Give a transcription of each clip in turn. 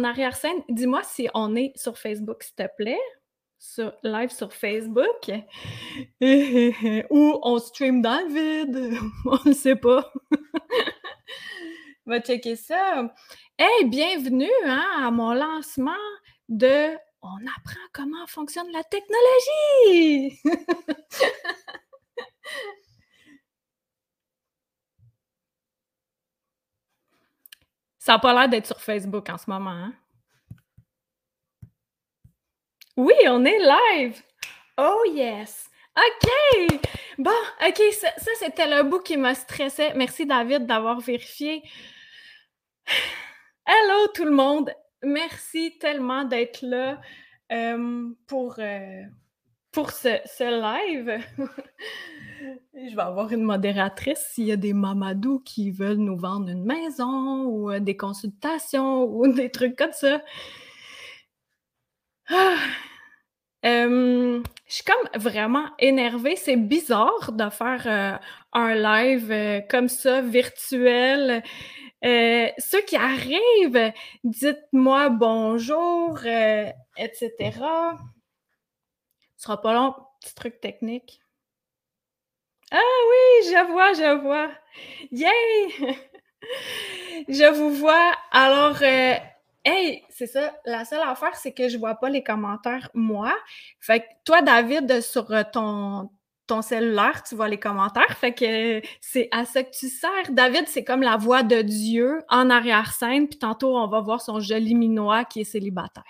en arrière-scène, dis-moi si on est sur Facebook, s'il te plaît. Sur, live sur Facebook. Ou on stream dans le vide. On ne sait pas. Va checker ça. Hey, bienvenue hein, à mon lancement de On apprend comment fonctionne la technologie. Ça n'a pas l'air d'être sur Facebook en ce moment. Hein? Oui, on est live. Oh yes. OK. Bon, OK, ça, c'était le bout qui me stressait. Merci David d'avoir vérifié. Hello tout le monde. Merci tellement d'être là euh, pour, euh, pour ce, live. Je vais avoir une modératrice s'il y a des mamadous qui veulent nous vendre une maison ou euh, des consultations ou des trucs comme ça. Ah! je suis comme vraiment énervée. C'est bizarre de faire euh, un live euh, comme ça, virtuel. ceux qui arrivent, dites-moi bonjour, etc. Ce sera pas long, petit truc technique. Ah oui, je vois, je vois. Yay! je vous vois. Alors, euh, hey, c'est ça. La seule affaire, c'est que je vois pas les commentaires, moi. Fait que toi, David, sur euh, ton, ton cellulaire, tu vois les commentaires. Fait que c'est à ça que tu sers. David, c'est comme la voix de Dieu en arrière-scène. Puis tantôt, on va voir son joli minois qui est célibataire.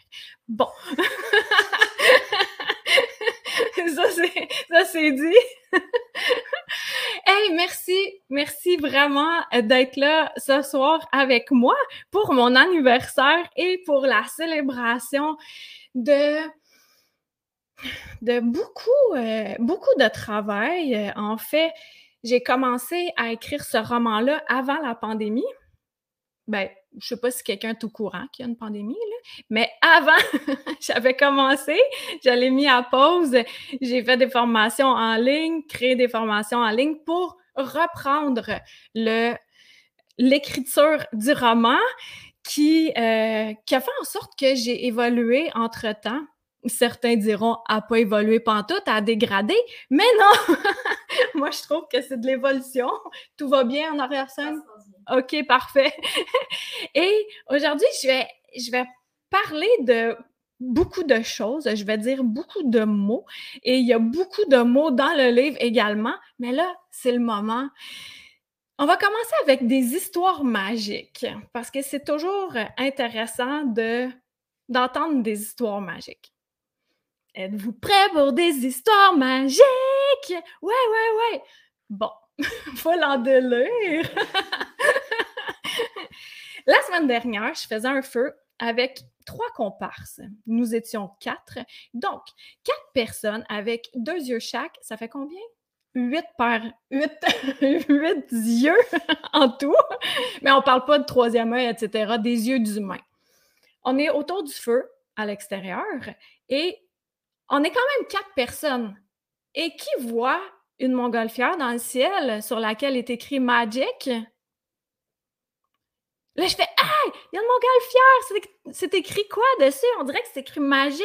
Bon. ça, c'est dit. hey, merci, merci vraiment d'être là ce soir avec moi pour mon anniversaire et pour la célébration de de beaucoup, euh, beaucoup de travail. En fait, j'ai commencé à écrire ce roman-là avant la pandémie. Ben, je sais pas si quelqu'un est au courant qu'il y a une pandémie, là, mais avant, j'avais commencé, j'allais mis à pause, j'ai fait des formations en ligne, créé des formations en ligne pour reprendre le l'écriture du roman qui, euh, qui a fait en sorte que j'ai évolué entre-temps. Certains diront a pas évolué pantoute, a dégradé, mais non! Moi, je trouve que c'est de l'évolution. Tout va bien en arrière-scène? OK, parfait. Et aujourd'hui, je vais, je vais parler de beaucoup de choses, je vais dire beaucoup de mots et il y a beaucoup de mots dans le livre également, mais là, c'est le moment. On va commencer avec des histoires magiques parce que c'est toujours intéressant de d'entendre des histoires magiques. Êtes-vous prêts pour des histoires magiques? Ouais, ouais, ouais. Bon, faut l'endelire. La semaine dernière, je faisais un feu avec trois comparses. Nous étions quatre. Donc, quatre personnes avec deux yeux chaque, ça fait combien? Huit par huit, yeux en tout. Mais on ne parle pas de troisième œil, etc., des yeux d'humain. On est autour du feu à l'extérieur et on est quand même quatre personnes. Et qui voit une montgolfière dans le ciel sur laquelle est écrit Magic? Là, je fais Hey, il y a une montgolfière! C'est écrit quoi dessus? On dirait que c'est écrit magique.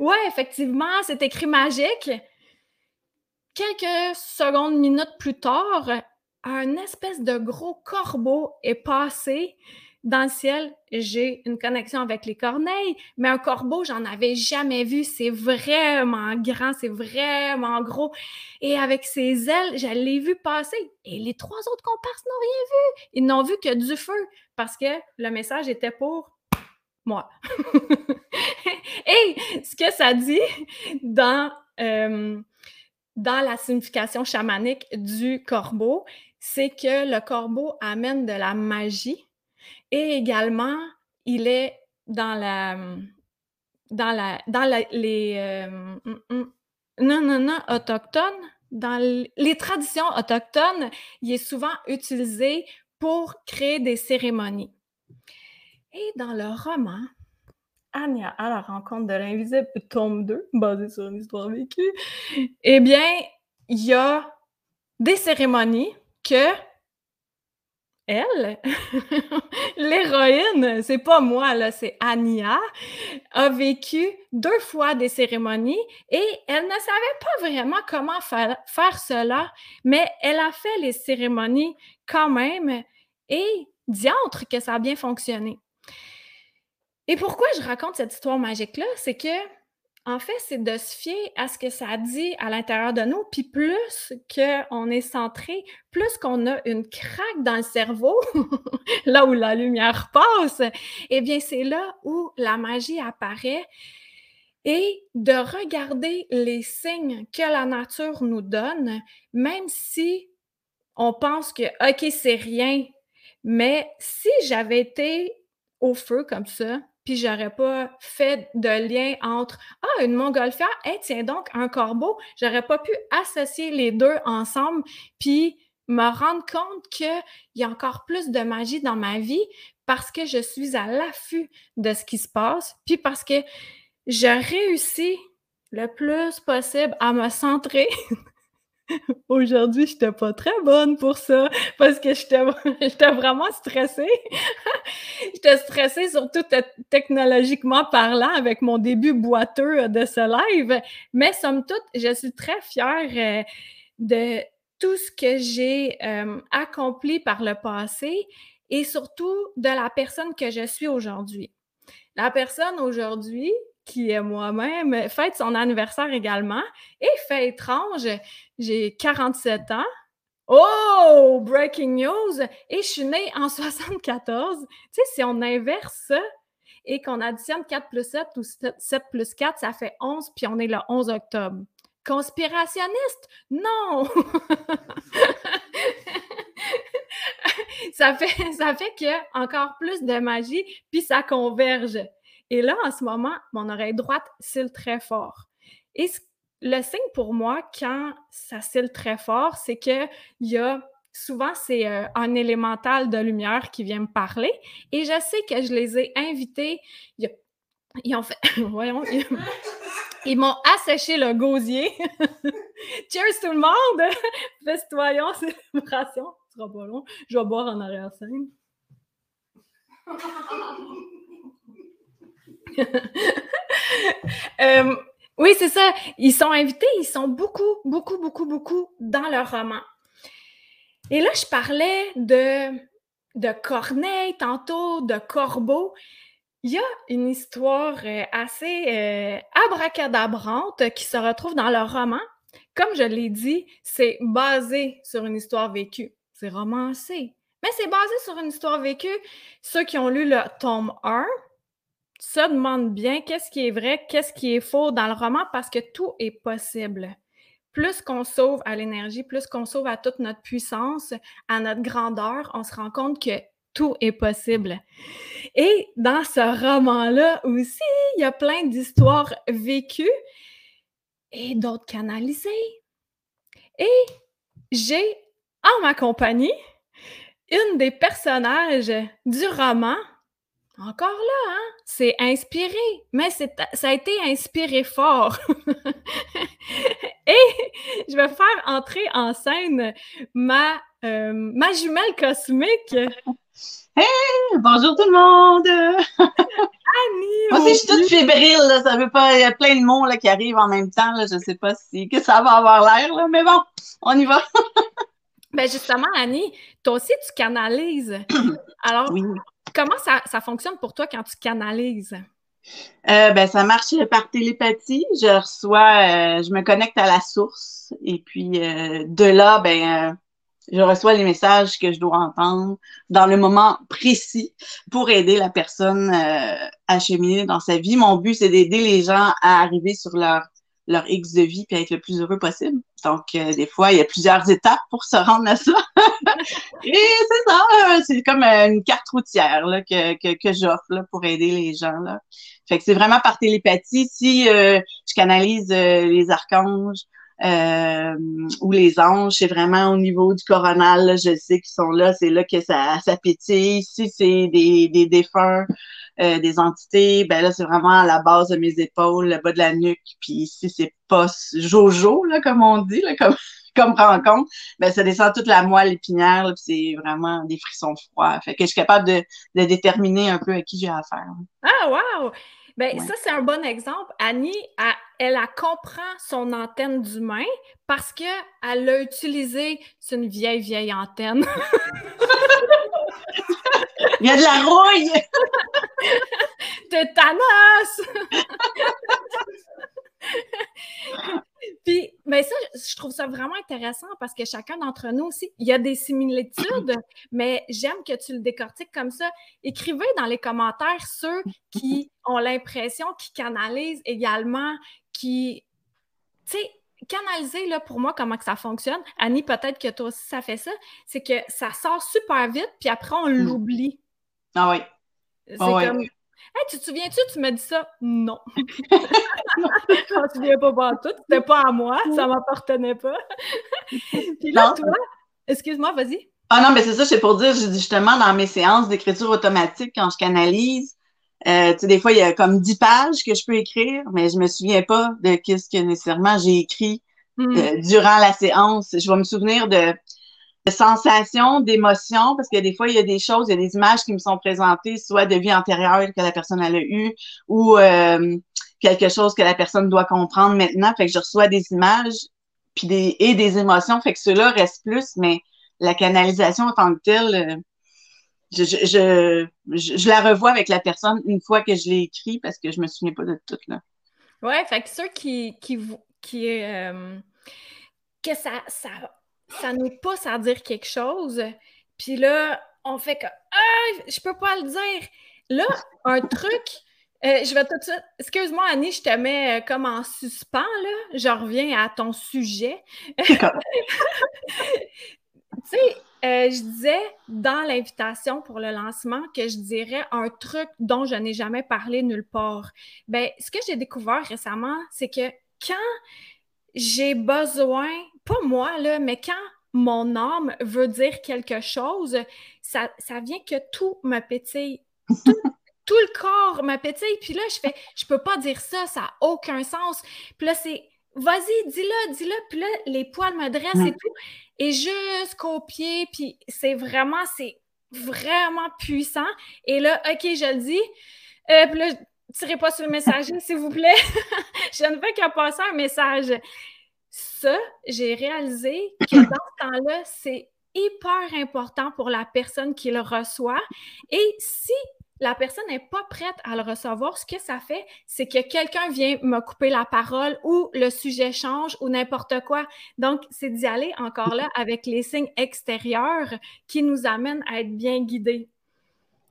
Ouais, effectivement, c'est écrit magique. Quelques secondes, minutes plus tard, un espèce de gros corbeau est passé dans le ciel, j'ai une connexion avec les corneilles, mais un corbeau, j'en avais jamais vu. C'est vraiment grand, c'est vraiment gros. Et avec ses ailes, je l'ai vu passer. Et les trois autres comparses n'ont rien vu. Ils n'ont vu que du feu parce que le message était pour moi. Et ce que ça dit dans, euh, dans la signification chamanique du corbeau, c'est que le corbeau amène de la magie et également, il est dans la dans la dans les euh, hum, hum, non, non, non, autochtones, dans les traditions autochtones, il est souvent utilisé pour créer des cérémonies. Et dans le roman, Anya à la rencontre de l'invisible, tome 2, basé sur une histoire vécue, eh bien, il y a des cérémonies que elle, l'héroïne, c'est pas moi, là, c'est Ania, a vécu deux fois des cérémonies et elle ne savait pas vraiment comment faire cela, mais elle a fait les cérémonies quand même et diantre que ça a bien fonctionné. Et pourquoi je raconte cette histoire magique-là? C'est que en fait, c'est de se fier à ce que ça dit à l'intérieur de nous. Puis plus qu'on est centré, plus qu'on a une craque dans le cerveau, là où la lumière passe, eh bien, c'est là où la magie apparaît. Et de regarder les signes que la nature nous donne, même si on pense que, OK, c'est rien, mais si j'avais été au feu comme ça, puis j'aurais pas fait de lien entre ah une montgolfière et tiens donc un corbeau. J'aurais pas pu associer les deux ensemble puis me rendre compte qu'il y a encore plus de magie dans ma vie parce que je suis à l'affût de ce qui se passe puis parce que je réussis le plus possible à me centrer Aujourd'hui, je n'étais pas très bonne pour ça parce que j'étais vraiment stressée. j'étais stressée, surtout technologiquement parlant, avec mon début boiteux de ce live. Mais somme toute, je suis très fière euh, de tout ce que j'ai euh, accompli par le passé et surtout de la personne que je suis aujourd'hui. La personne aujourd'hui, qui est moi-même, fête son anniversaire également. Et fait étrange, j'ai 47 ans. Oh, breaking news! Et je suis née en 74. Tu sais, si on inverse ça et qu'on additionne 4 plus 7 ou 7 plus 4, ça fait 11, puis on est le 11 octobre. Conspirationniste? Non! ça fait, ça fait a encore plus de magie, puis ça converge. Et là, en ce moment, mon oreille droite cille très fort. Et le signe pour moi, quand ça cille très fort, c'est qu'il y a souvent, c'est euh, un élémental de lumière qui vient me parler. Et je sais que je les ai invités. Ils, ont fait. M'ont asséché le gosier. Cheers tout le monde! Festoyons, célébration. Ce sera pas long. Je vais boire en arrière-scène. Euh, oui, c'est ça. Ils sont invités, ils sont beaucoup, beaucoup, beaucoup, beaucoup dans leur roman. Et là, je parlais de, Corneille tantôt, de Corbeau. Il y a une histoire euh, assez euh, abracadabrante qui se retrouve dans leur roman. Comme je l'ai dit, c'est basé sur une histoire vécue. C'est romancé. Mais c'est basé sur une histoire vécue. Ceux qui ont lu le tome 1, se demande bien qu'est-ce qui est vrai, qu'est-ce qui est faux dans le roman parce que tout est possible. Plus qu'on sauve à l'énergie, plus qu'on sauve à toute notre puissance, à notre grandeur, on se rend compte que tout est possible. Et dans ce roman-là aussi, il y a plein d'histoires vécues et d'autres canalisées. Et j'ai en ma compagnie une des personnages du roman encore là, hein? C'est inspiré, mais ça a été inspiré fort. Et je vais faire entrer en scène ma, euh, ma jumelle cosmique. Hey! Bonjour tout le monde! Annie! Moi aussi, je suis toute fébrile, là, ça veut pas. Il y a plein de mots là, qui arrivent en même temps. Là, je sais pas si que ça va avoir l'air, là, mais bon, on y va. ben justement, Annie, toi aussi, tu canalises. Alors, oui. Comment ça, fonctionne pour toi quand tu canalises? Euh, ben, ça marche par télépathie. Je reçois, euh, je me connecte à la source et puis euh, de là, ben, je reçois les messages que je dois entendre dans le moment précis pour aider la personne à cheminer dans sa vie. Mon but, c'est d'aider les gens à arriver sur leur leur X de vie puis être le plus heureux possible. Donc, euh, des fois, il y a plusieurs étapes pour se rendre à ça. Et c'est ça, euh, c'est comme euh, une carte routière là, que, que, que j'offre pour aider les gens. Là. Fait que c'est vraiment par télépathie. Si je canalise les archanges ou les anges, c'est vraiment au niveau du coronal, je sais qu'ils sont là, c'est là que ça, ça pétille. Si c'est des, des défunts, euh, des entités, ben là, c'est vraiment à la base de mes épaules, le bas de la nuque. Puis si c'est pas Jojo, là, comme on dit, là, comme, comme rencontre, ben, ça descend toute la moelle épinière, c'est vraiment des frissons froids. Fait que je suis capable de, de déterminer un peu à qui j'ai affaire. Ah, wow! Ben, ça, c'est un bon exemple. Annie, elle, elle, comprend son antenne d'humain parce qu'elle l'a utilisé. C'est une vieille, vieille antenne. Il y a de la rouille! Tétanos! Puis, mais ça, je trouve ça vraiment intéressant parce que chacun d'entre nous aussi, il y a des similitudes, mais j'aime que tu le décortiques comme ça. Écrivez dans les commentaires ceux qui ont l'impression, qui canalisent également, qui, tu sais, canaliser, là, pour moi, comment que ça fonctionne. Annie, peut-être que toi aussi, ça fait ça. C'est que ça sort super vite, puis après, on mm. l'oublie. Ah oui. C'est ah comme, Hey, tu te souviens-tu, tu m'as dit ça? Non. je m'en souviens pas pas tout. C'était pas à moi, ça m'appartenait pas. Puis là, toi, excuse-moi, vas-y. Ah non, mais c'est ça, c'est pour dire, justement, dans mes séances d'écriture automatique, quand je canalise, euh, tu sais, des fois, il y a comme 10 pages que je peux écrire, mais je me souviens pas de qu'est-ce que nécessairement j'ai écrit hmm. euh, durant la séance. Je vais me souvenir de de sensations, d'émotions, parce que des fois, il y a des choses, il y a des images qui me sont présentées, soit de vie antérieure que la personne a eu, ou euh, quelque chose que la personne doit comprendre maintenant. Fait que je reçois des images puis des, et des émotions, fait que cela reste plus, mais la canalisation en tant que telle, euh, je, je, je, la revois avec la personne une fois que je l'ai écrit parce que je me souviens pas de tout, là. Ouais, fait que ceux qui, qui, qui euh, que ça, ça ça nous pousse à dire quelque chose. Puis là, on fait que Ah, je peux pas le dire. Là, un truc, euh, je vais tout de suite. Excuse-moi, Annie, je te mets euh, comme en suspens, là. Je reviens à ton sujet. tu sais, euh, je disais dans l'invitation pour le lancement que je dirais un truc dont je n'ai jamais parlé nulle part. Ben, ce que j'ai découvert récemment, c'est que quand j'ai besoin pas moi, là, mais quand mon âme veut dire quelque chose, ça, ça vient que tout me pétille. Tout, le corps me pétille. Puis là, je fais, je peux pas dire ça, ça n'a aucun sens. Puis là, c'est, vas-y, dis-le, dis-le. Puis là, les poils me dressent et tout. Et jusqu'aux pieds, puis c'est vraiment, c'est vraiment puissant. Et là, OK, je le dis. Euh, puis là, tirez pas sur le messager, s'il vous plaît. je ne fais qu'à passer un message ça, j'ai réalisé que dans ce temps-là, c'est hyper important pour la personne qui le reçoit. Et si la personne n'est pas prête à le recevoir, ce que ça fait, c'est que quelqu'un vient me couper la parole ou le sujet change ou n'importe quoi. Donc, c'est d'y aller encore là avec les signes extérieurs qui nous amènent à être bien guidés.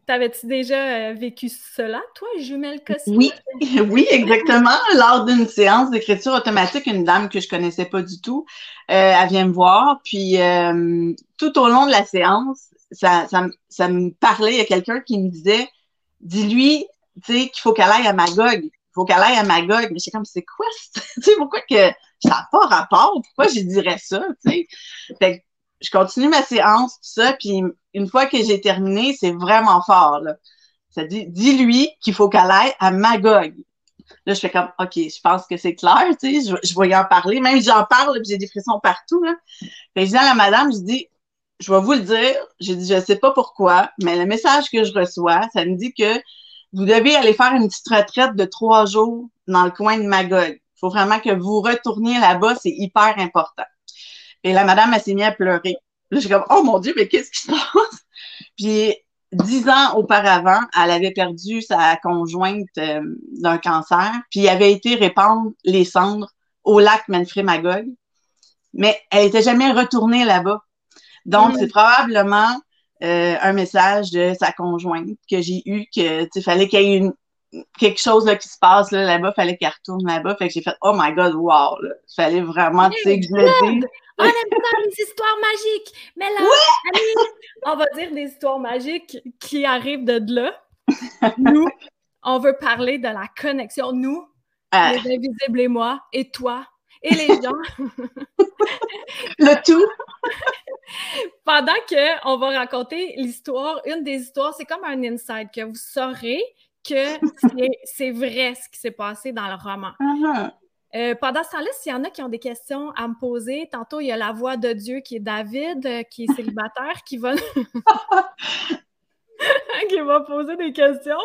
T'avais-tu déjà euh, vécu cela, toi, jumelle cosmique? Oui, oui, exactement. Lors d'une séance d'écriture automatique, une dame que je connaissais pas du tout, euh, elle vient me voir, puis euh, tout au long de la séance, ça, ça, ça me parlait, il y a quelqu'un qui me disait, dis-lui, tu sais, qu'il faut qu'elle aille à Magog. Il faut qu'elle aille à Magog. Mais c'est comme, c'est quoi? Tu sais, pourquoi que ça n'a pas rapport? Pourquoi je dirais ça? Tu sais? Fait je continue ma séance, tout ça, puis une fois que j'ai terminé, c'est vraiment fort, là. Ça dit, dis-lui qu'il faut qu'elle aille à Magog. Là, je fais comme, OK, je pense que c'est clair, tu sais, je, vais y en parler. Même j'en parle, puis j'ai des frissons partout, là. Fait je dis à la madame, je dis, je vais vous le dire. J'ai dit, je sais pas pourquoi, mais le message que je reçois, ça me dit que vous devez aller faire une petite retraite de trois jours dans le coin de Magog. Il faut vraiment que vous retourniez là-bas, c'est hyper important. Et la madame, elle s'est mise à pleurer. Là, j'ai comme, oh mon Dieu, mais qu'est-ce qui se passe? Puis, dix ans auparavant, elle avait perdu sa conjointe euh, d'un cancer, puis il avait été répandre les cendres au lac Manfred Magog, mais elle n'était jamais retournée là-bas. Donc, mm. c'est probablement euh, un message de sa conjointe que j'ai eu que il fallait qu'il y ait une, quelque chose là, qui se passe là, là-bas, fallait qu'elle retourne là-bas. Fait que j'ai fait Oh my god, wow! Il fallait vraiment tu sais, que je le dise. On aime ça les histoires magiques! Mais là, on va dire des histoires magiques qui arrivent de là. Nous, on veut parler de la connexion. Nous, ah. les invisibles et moi, et toi, et les gens. le tout. Pendant qu'on va raconter l'histoire, une des histoires, c'est comme un insight que vous saurez que c'est vrai ce qui s'est passé dans le roman. Uh-huh. Euh, pendant ce temps-là, s'il y en a qui ont des questions à me poser, tantôt, il y a la voix de Dieu qui est David, euh, qui est célibataire, qui va... qui va poser des questions.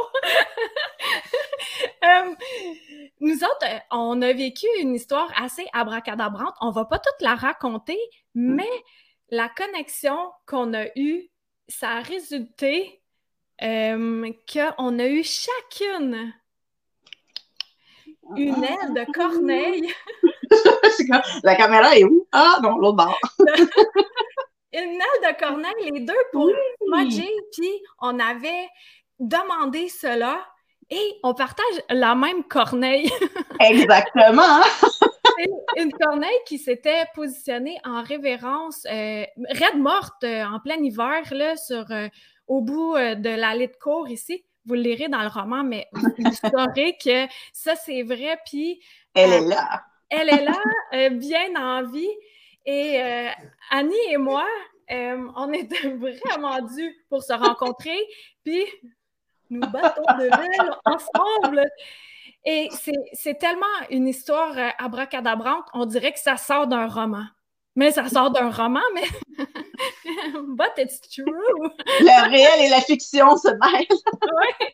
Euh, nous autres, on a vécu une histoire assez abracadabrante. On va pas toute la raconter, mais la connexion qu'on a eue, ça a résulté qu'on a eu chacune une aile de corneille. la caméra est où? Ah non, l'autre bord. Une aile de corneille, les deux pour oui. puis on avait demandé cela et on partage la même corneille. Exactement. une corneille qui s'était positionnée en révérence, euh, raide morte euh, en plein hiver, là, sur, euh, au bout de l'allée de cour ici vous le lirez dans le roman, mais vous saurez que ça, c'est vrai. Puis. Elle est là. Elle est là, bien en vie. Et euh, Annie et moi, euh, on était vraiment dû pour se rencontrer. Puis, nous battons de ville ensemble. Et c'est tellement une histoire abracadabrante, on dirait que ça sort d'un roman. Mais ça sort d'un roman, mais. But it's true! Le réel et la fiction se mêlent. oui.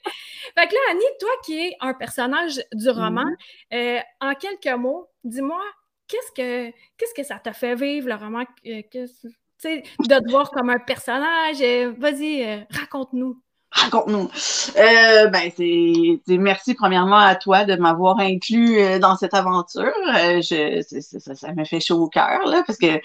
Fait que là, Annie, toi qui es un personnage du roman, mm-hmm. euh, en quelques mots, dis-moi, qu'est-ce que qu'est-ce que ça t'a fait vivre, le roman? Euh, sais, de te voir comme un personnage. Euh, vas-y, raconte-nous. Raconte-nous. Euh, ben, c'est merci premièrement à toi de m'avoir inclus euh, dans cette aventure. Euh, ça, me fait chaud au cœur, là, parce que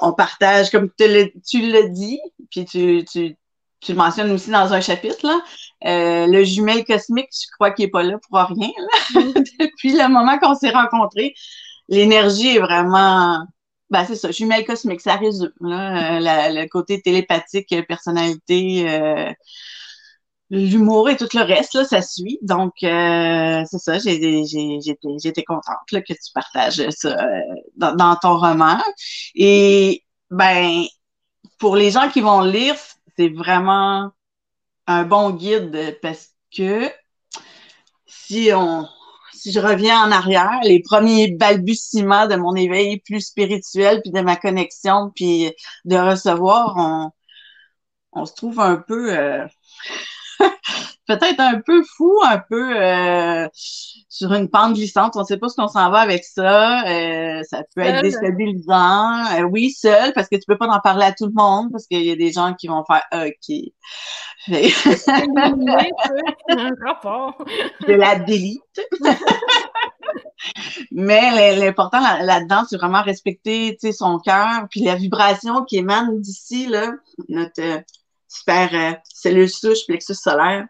on partage, comme tu l'as dit, puis tu, tu, tu le mentionnes aussi dans un chapitre, là, euh, le jumelle cosmique, je crois qu'il n'est pas là pour rien. Depuis le moment qu'on s'est rencontrés, l'énergie est vraiment ben, c'est ça, jumelle cosmique, ça résume. Là, le côté télépathique, personnalité, euh, l'humour et tout le reste, là, ça suit. Donc, euh, c'est ça, j'étais contente là, que tu partages ça euh, dans, ton roman. Et, ben, pour les gens qui vont lire, c'est vraiment un bon guide parce que si on si je reviens en arrière, les premiers balbutiements de mon éveil plus spirituel, puis de ma connexion, puis de recevoir, on, se trouve un peu euh, peut-être un peu fou, un peu euh, sur une pente glissante. On ne sait pas ce qu'on s'en va avec ça. Euh, ça peut être déstabilisant. Euh, oui, seul, parce que tu peux pas en parler à tout le monde, parce qu'il y a des gens qui vont faire OK. un rapport. De la délite. Mais l'important là-dedans, c'est vraiment respecter son cœur, puis la vibration qui émane d'ici, là, notre super euh, cellule souche, plexus solaire,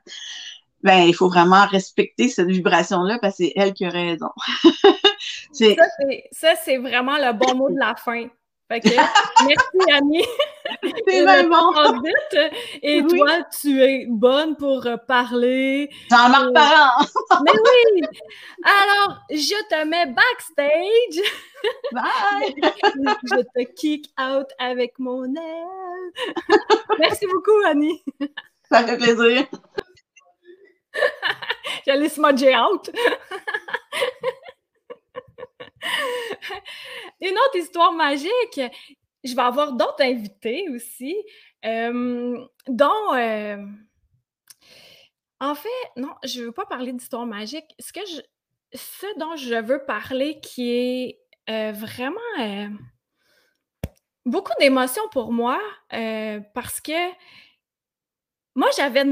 ben, il faut vraiment respecter cette vibration-là parce que c'est elle qui a raison. ça, c'est vraiment le bon mot de la fin. Merci Annie. C'est vraiment. Et toi, tu es bonne pour euh, parler. Jean-Marc euh... Parent. Mais oui. Alors, je te mets backstage. Bye. je te kick out avec mon aile. merci beaucoup, Annie. Ça fait plaisir. J'allais smudger out. Une autre histoire magique. Je vais avoir d'autres invités aussi, euh, dont. Euh, en fait, non, je ne veux pas parler d'histoire magique. Ce, dont je veux parler qui est euh, vraiment beaucoup d'émotions pour moi parce que moi, j'avais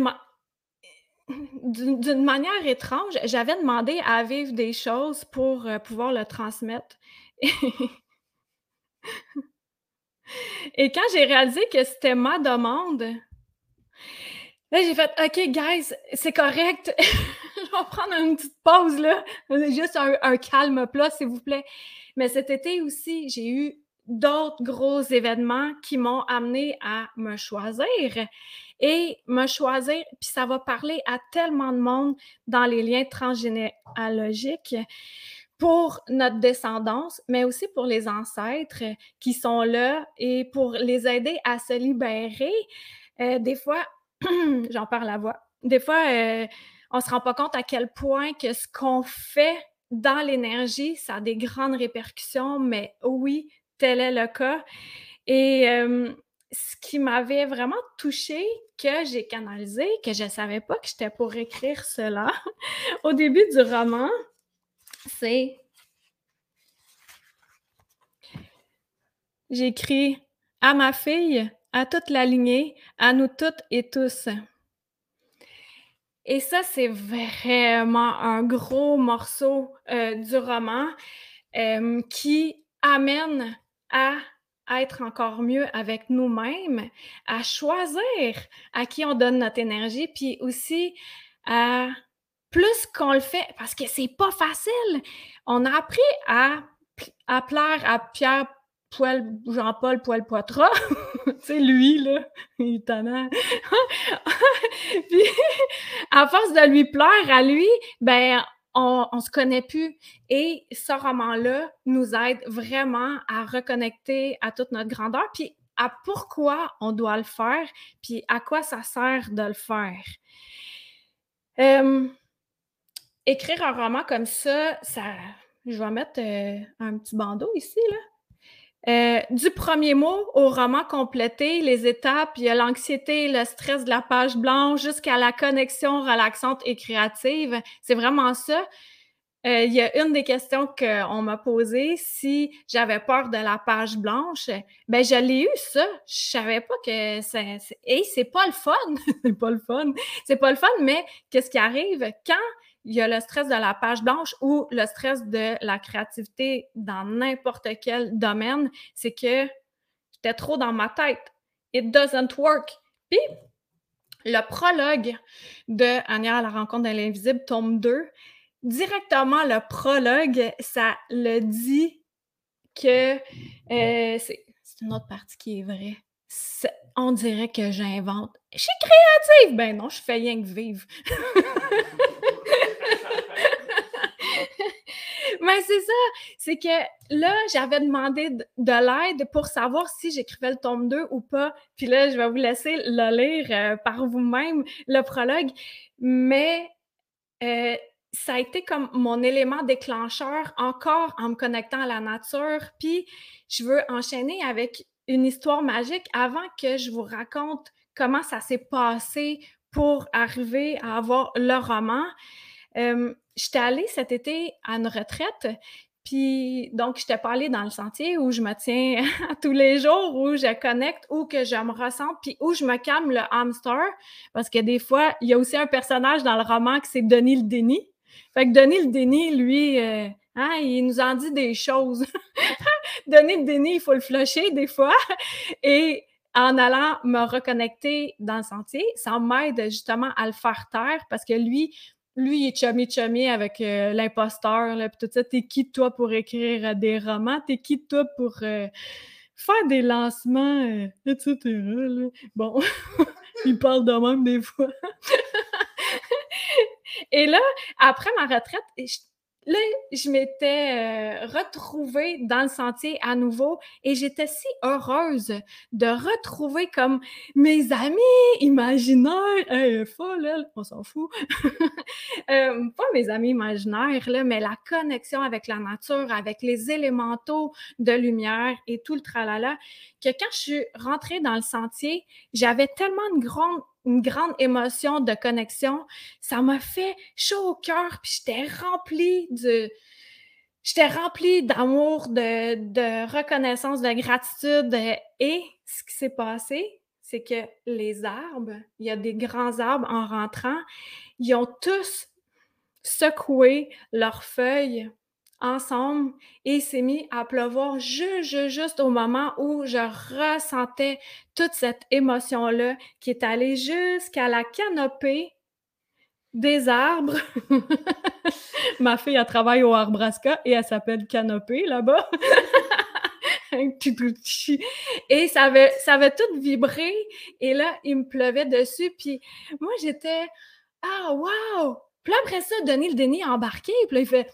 d'une manière étrange, j'avais demandé à vivre des choses pour pouvoir le transmettre. Et quand j'ai réalisé que c'était ma demande, là, j'ai fait OK, guys, c'est correct. Je vais prendre une petite pause, là. Juste un, calme plat, s'il vous plaît. Mais cet été aussi, j'ai eu d'autres gros événements qui m'ont amené à me choisir et me choisir, puis ça va parler à tellement de monde dans les liens transgénéalogiques pour notre descendance, mais aussi pour les ancêtres qui sont là et pour les aider à se libérer. Euh, des fois, j'en parle à voix, des fois, euh, on ne se rend pas compte à quel point que ce qu'on fait dans l'énergie, ça a des grandes répercussions, mais oui, est le cas. Et ce qui m'avait vraiment touchée, que j'ai canalisé, que je ne savais pas que j'étais pour écrire cela au début du roman, c'est J'écris à ma fille, à toute la lignée, à nous toutes et tous. Et ça, c'est vraiment un gros morceau euh, du roman qui amène à être encore mieux avec nous-mêmes, à choisir à qui on donne notre énergie, puis aussi à plus qu'on le fait, parce que c'est pas facile. On a appris à, à plaire à Pierre Poil, Jean-Paul Poil Poitras, tu sais, lui, là, il est tannant. puis, à force de lui plaire à lui, ben, on, on se connaît plus. Et ce roman-là nous aide vraiment à reconnecter à toute notre grandeur, puis à pourquoi on doit le faire, puis à quoi ça sert de le faire. écrire un roman comme ça, ça, je vais mettre euh, un petit bandeau ici, là. Euh, du premier mot au roman complété, les étapes, il y a l'anxiété, le stress de la page blanche jusqu'à la connexion relaxante et créative. C'est vraiment ça. Euh, il y a une des questions qu'on m'a posées, si j'avais peur de la page blanche, ben je l'ai eu ça. Je savais pas que c'est. Et c'est pas le fun. c'est pas le fun. C'est pas le fun, mais qu'est-ce qui arrive? Quand il y a le stress de la page blanche ou le stress de la créativité dans n'importe quel domaine, c'est que j'étais trop dans ma tête. It doesn't work. Puis, le prologue de Anya à la rencontre de l'invisible, tome 2, directement le prologue, ça le dit que euh, c'est une autre partie qui est vraie. on dirait que j'invente. Je suis créative! Ben non, je fais rien que vivre. Mais c'est ça, c'est que là, j'avais demandé de, l'aide pour savoir si j'écrivais le tome 2 ou pas. Puis là, je vais vous laisser le lire euh, par vous-même, le prologue. Mais euh, ça a été comme mon élément déclencheur encore en me connectant à la nature. Puis je veux enchaîner avec une histoire magique avant que je vous raconte comment ça s'est passé pour arriver à avoir le roman. Euh, j'étais allée cet été à une retraite, puis donc, je t'ai pas allée dans le sentier où je me tiens tous les jours, où je connecte, où que je me ressens, puis où je me calme le hamster. Parce que des fois, il y a aussi un personnage dans le roman qui c'est Denis le Déni. Fait que Denis le Déni, lui, euh, hein, il nous en dit des choses. Denis le Déni, il faut le flusher des fois. Et en allant me reconnecter dans le sentier, ça m'aide justement à le faire taire parce que lui, lui, il est chummy-chummy avec euh, l'imposteur, là, tout ça. T'es qui, toi, pour écrire euh, des romans? T'es qui, toi, pour euh, faire des lancements, etc., Bon, il parle de même des fois. Et là, après ma retraite, Là, je m'étais euh, retrouvée dans le sentier à nouveau et j'étais si heureuse de retrouver comme mes amis imaginaires. Hey, folle, elle, on s'en fout. euh, pas mes amis imaginaires, là, mais la connexion avec la nature, avec les élémentaux de lumière et tout le tralala, que quand je suis rentrée dans le sentier, j'avais tellement de grande une grande émotion de connexion. Ça m'a fait chaud au cœur, puis j'étais remplie de... J'étais remplie d'amour, de, de reconnaissance, de gratitude. Et ce qui s'est passé, c'est que les arbres, il y a des grands arbres en rentrant, ils ont tous secoué leurs feuilles ensemble et s'est mis à pleuvoir juste, au moment où je ressentais toute cette émotion-là qui est allée jusqu'à la canopée des arbres. Ma fille, elle travaille au Arbrasca et elle s'appelle Canopée là-bas. et ça avait, ça avait tout vibré. Et là, il me pleuvait dessus. Puis moi, j'étais, ah, wow! Puis après ça, Denis le Denis a embarqué, puis là, il fait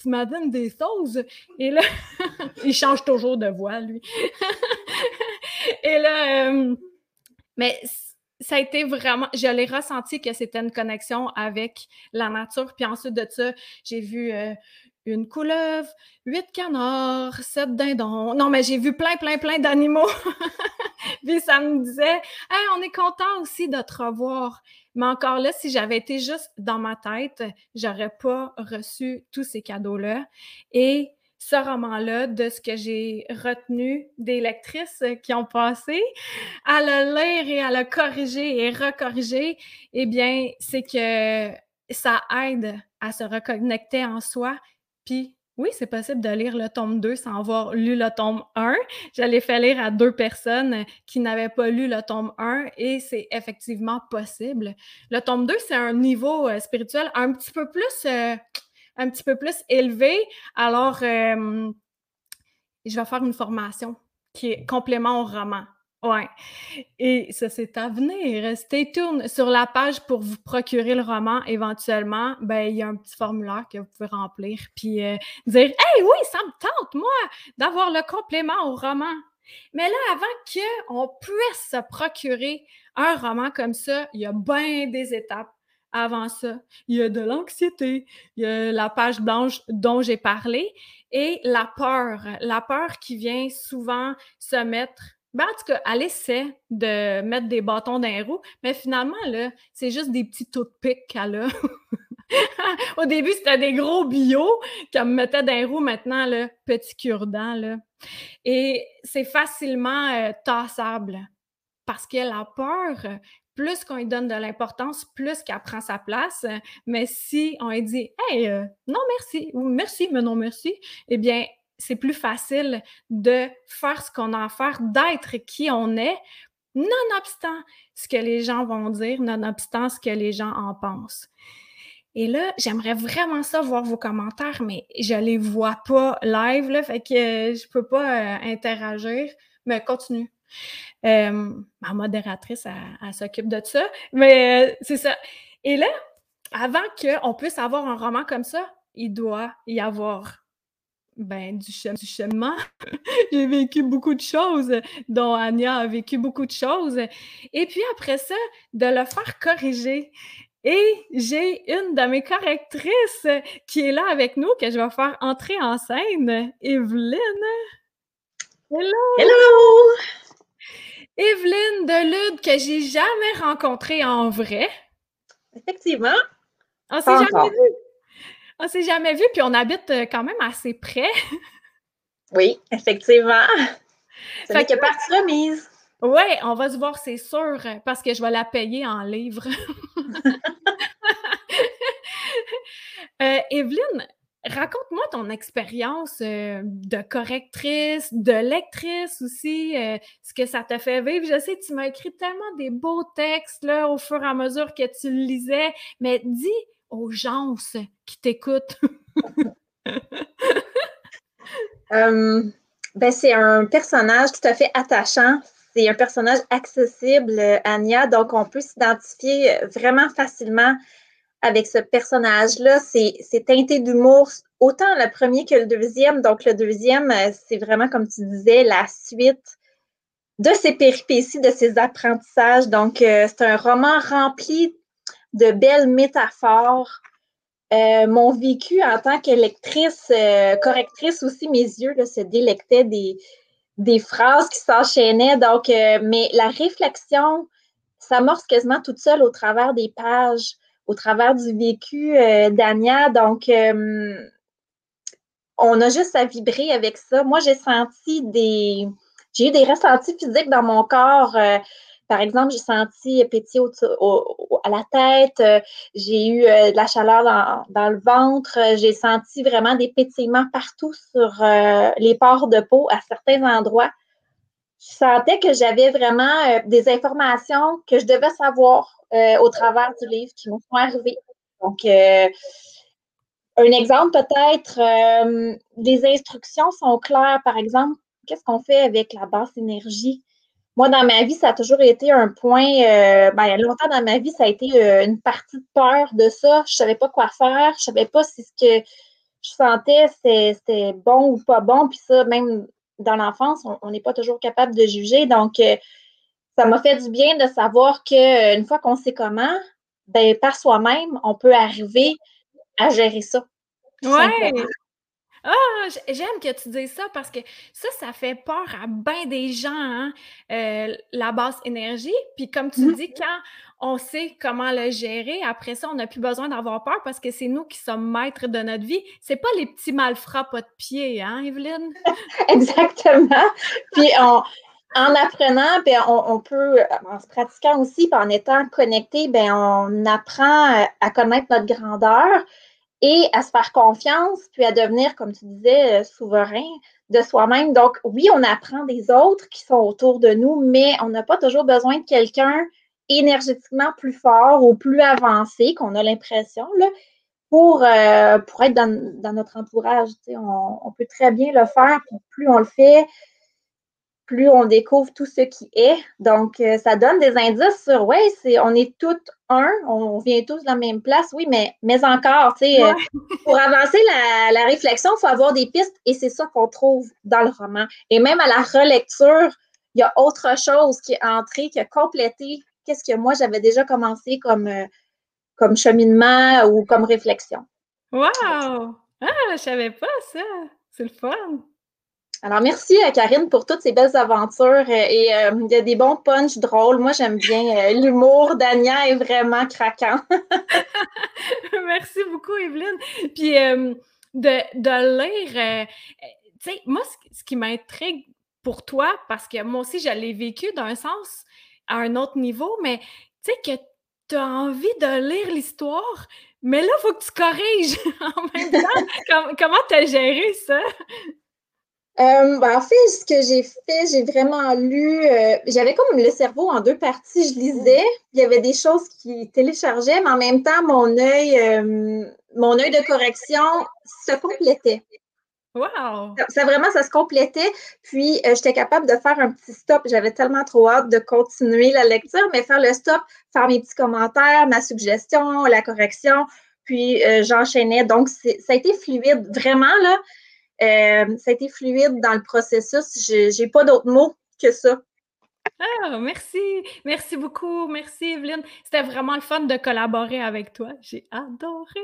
Tu m'as donné des choses. Et là, il change toujours de voix, lui. Et là, euh, mais ça a été vraiment, je l'ai ressenti que c'était une connexion avec la nature. Puis ensuite de ça, j'ai vu euh, une couleuvre, huit canards, sept dindons. Non, mais j'ai vu plein, plein, plein d'animaux. Puis ça me disait, on est content aussi de te revoir. Mais encore là, si j'avais été juste dans ma tête, j'aurais pas reçu tous ces cadeaux-là. Et ce roman-là, de ce que j'ai retenu des lectrices qui ont passé, à le lire et à le corriger et recorriger, eh bien, c'est que ça aide à se reconnecter en soi. Puis, oui, c'est possible de lire le tome 2 sans avoir lu le tome 1. Je l'ai fait lire à deux personnes qui n'avaient pas lu le tome 1 et c'est effectivement possible. Le tome 2, c'est un niveau euh, spirituel un petit peu plus euh, un petit peu plus élevé. Alors, euh, je vais faire une formation qui est complément au roman. Ouais. Et ça, c'est à venir. Stay tuned. Sur la page pour vous procurer le roman, éventuellement, ben, il y a un petit formulaire que vous pouvez remplir puis euh, dire Hey, oui, ça me tente, moi, d'avoir le complément au roman. Mais là, avant qu'on puisse se procurer un roman comme ça, il y a bien des étapes avant ça. Il y a de l'anxiété, il y a la page blanche dont j'ai parlé et la peur. La peur qui vient souvent se mettre ben, en tout cas, elle essaie de mettre des bâtons dans les roues, mais finalement, c'est juste des petits taux de pique qu'elle a. Au début, c'était des gros bio qu'elle me mettait dans les roues. Maintenant, petit cure-dent. Et c'est facilement euh, tassable parce que la peur, plus qu'on lui donne de l'importance, plus qu'elle prend sa place. Mais si on lui dit Hey, euh, non merci, ou merci, mais non merci, eh bien, c'est plus facile de faire ce qu'on a à faire, d'être qui on est, nonobstant ce que les gens vont dire, nonobstant ce que les gens en pensent. Et là, j'aimerais vraiment ça voir vos commentaires, mais je les vois pas live, là, fait que je peux pas euh, interagir, mais continue. Euh, ma modératrice, elle, s'occupe de ça. Mais euh, c'est ça. Et là, avant qu'on puisse avoir un roman comme ça, il doit y avoir ben, du, du cheminement. J'ai vécu beaucoup de choses, dont Anya a vécu beaucoup de choses. Et puis après ça, de le faire corriger. Et j'ai une de mes correctrices qui est là avec nous, que je vais faire entrer en scène, Evelyne. Hello! Hello! Evelyne Delude, que j'ai jamais rencontrée en vrai. Effectivement. On s'est jamais vu. On s'est jamais vu, puis on habite euh, quand même assez près. oui, effectivement. Ça fait que partie remise. Oui, on va se voir, c'est sûr, parce que je vais la payer en livres. euh, Evelyne, Raconte-moi ton expérience euh, de correctrice, de lectrice aussi, euh, ce que ça t'a fait vivre. Je sais, tu m'as écrit tellement des beaux textes là, au fur et à mesure que tu le lisais, mais dis aux gens qui t'écoutent. ben, c'est un personnage tout à fait attachant. C'est un personnage accessible, Anya, donc on peut s'identifier vraiment facilement avec ce personnage-là, c'est teinté d'humour, autant le premier que le deuxième. Donc, le deuxième, euh, c'est vraiment, comme tu disais, la suite de ses péripéties, de ses apprentissages. Donc, euh, c'est un roman rempli de belles métaphores. Euh, mon vécu en tant qu'électrice, correctrice aussi, mes yeux se délectaient des, phrases qui s'enchaînaient. Donc, mais la réflexion s'amorce quasiment toute seule au travers des pages au travers du vécu euh, d'Ania. Donc, euh, on a juste à vibrer avec ça. Moi, j'ai senti des. J'ai eu des ressentis physiques dans mon corps. Euh, par exemple, j'ai senti pétiller à la tête, j'ai eu de la chaleur dans, le ventre, j'ai senti vraiment des pétillements partout sur les pores de peau à certains endroits. Je sentais que j'avais vraiment des informations que je devais savoir euh, au travers du livre qui m'ont sont arrivés. Donc, euh, un exemple peut-être, euh, les instructions sont claires. Par exemple, qu'est-ce qu'on fait avec la basse énergie? Moi, dans ma vie, ça a toujours été un point, ben, y a longtemps dans ma vie, ça a été une partie de peur de ça. Je ne savais pas quoi faire. Je ne savais pas si ce que je sentais, c'était bon ou pas bon. Puis ça, même dans l'enfance, on n'est pas toujours capable de juger. Donc, ça m'a fait du bien de savoir qu'une fois qu'on sait comment, ben, par soi-même, on peut arriver à gérer ça. Ouais. Ah, j'aime que tu dises ça parce que ça, ça fait peur à bien des gens, hein, euh, la basse énergie. Puis comme tu mmh. dis, quand on sait comment le gérer, après ça, on n'a plus besoin d'avoir peur parce que c'est nous qui sommes maîtres de notre vie. C'est pas les petits malfrats pas de pied, hein, Evelyne? Exactement. Puis en apprenant, ben, on, peut, en se pratiquant aussi, puis en étant connecté, ben, on apprend à connaître notre grandeur et à se faire confiance, puis à devenir, comme tu disais, euh, souverain de soi-même. Donc, oui, on apprend des autres qui sont autour de nous, mais on n'a pas toujours besoin de quelqu'un énergétiquement plus fort ou plus avancé, qu'on a l'impression, pour, euh, pour être dans, notre entourage. On, on, peut très bien le faire, puis plus on le fait, plus on découvre tout ce qui est. Donc, euh, ça donne des indices sur, ouais, c'est, on est tous un, on vient tous de la même place, oui, mais, mais encore, tu sais, euh, pour avancer la, réflexion, il faut avoir des pistes et c'est ça qu'on trouve dans le roman. Et même à la relecture, il y a autre chose qui est entré, qui a complété qu'est-ce que moi j'avais déjà commencé comme, euh, comme cheminement ou comme réflexion. Wow! Ah, je savais pas ça! C'est le fun! Alors, merci à Karine pour toutes ces belles aventures euh, et euh, il y a des bons punchs drôles. Moi, j'aime bien euh, l'humour. Dania est vraiment craquant. merci beaucoup, Evelyne. Puis, de, de, lire, tu sais, moi, ce, qui m'intrigue pour toi, parce que moi aussi, je l'ai vécu d'un sens à un autre niveau, mais tu sais, que tu as envie de lire l'histoire, mais là, il faut que tu corriges en même temps. comment tu as géré ça? Euh, ben, en fait, ce que j'ai fait, j'ai vraiment lu. Euh, j'avais comme le cerveau en deux parties. Je lisais, il y avait des choses qui téléchargeaient, mais en même temps, mon œil, euh, mon œil de correction se complétait. Wow! Ça, vraiment, ça se complétait. Puis, j'étais capable de faire un petit stop. J'avais tellement trop hâte de continuer la lecture, mais faire le stop, faire mes petits commentaires, ma suggestion, la correction, puis j'enchaînais. Donc, ça a été fluide. Vraiment, là, euh, ça a été fluide dans le processus. Je n'ai pas d'autres mots que ça. Ah, merci. Merci beaucoup. Merci, Evelyne. C'était vraiment le fun de collaborer avec toi. J'ai adoré.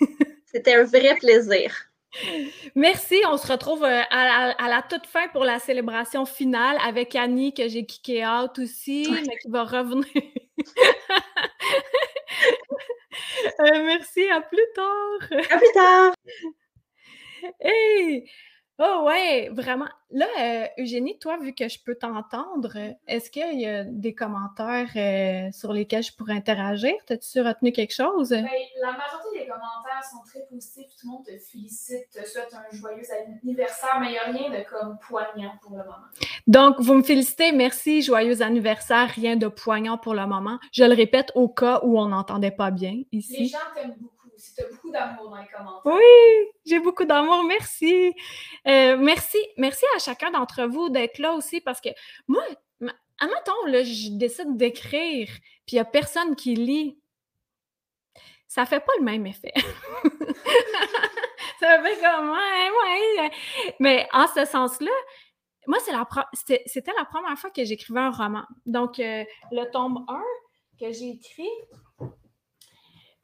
C'était un vrai plaisir. Merci. On se retrouve euh, à la, toute fin pour la célébration finale avec Annie, que j'ai kické out aussi, mais qui va revenir. Euh, merci. À plus tard. À plus tard. Hey! Oh ouais, vraiment. Là, euh, Eugénie, toi, vu que je peux t'entendre, est-ce qu'il y a des commentaires euh, sur lesquels je pourrais interagir? T'as-tu retenu quelque chose? Ben, la majorité des commentaires sont très positifs. Tout le monde te félicite, te souhaite un joyeux anniversaire, mais il n'y a rien de comme poignant pour le moment. Donc, vous me félicitez. Merci, joyeux anniversaire. Rien de poignant pour le moment. Je le répète au cas où on n'entendait pas bien ici. Les gens t'aiment beaucoup si tu as beaucoup d'amour dans les commentaires. Oui, j'ai beaucoup d'amour, merci. Euh, merci. Merci à chacun d'entre vous d'être là aussi parce que moi, admettons, là, je décide d'écrire, puis il n'y a personne qui lit. Ça fait pas le même effet. ça fait comme, ouais, ouais. Mais en ce sens-là, moi, c'était la première fois que j'écrivais un roman. Donc, euh, le tome 1 que j'ai écrit,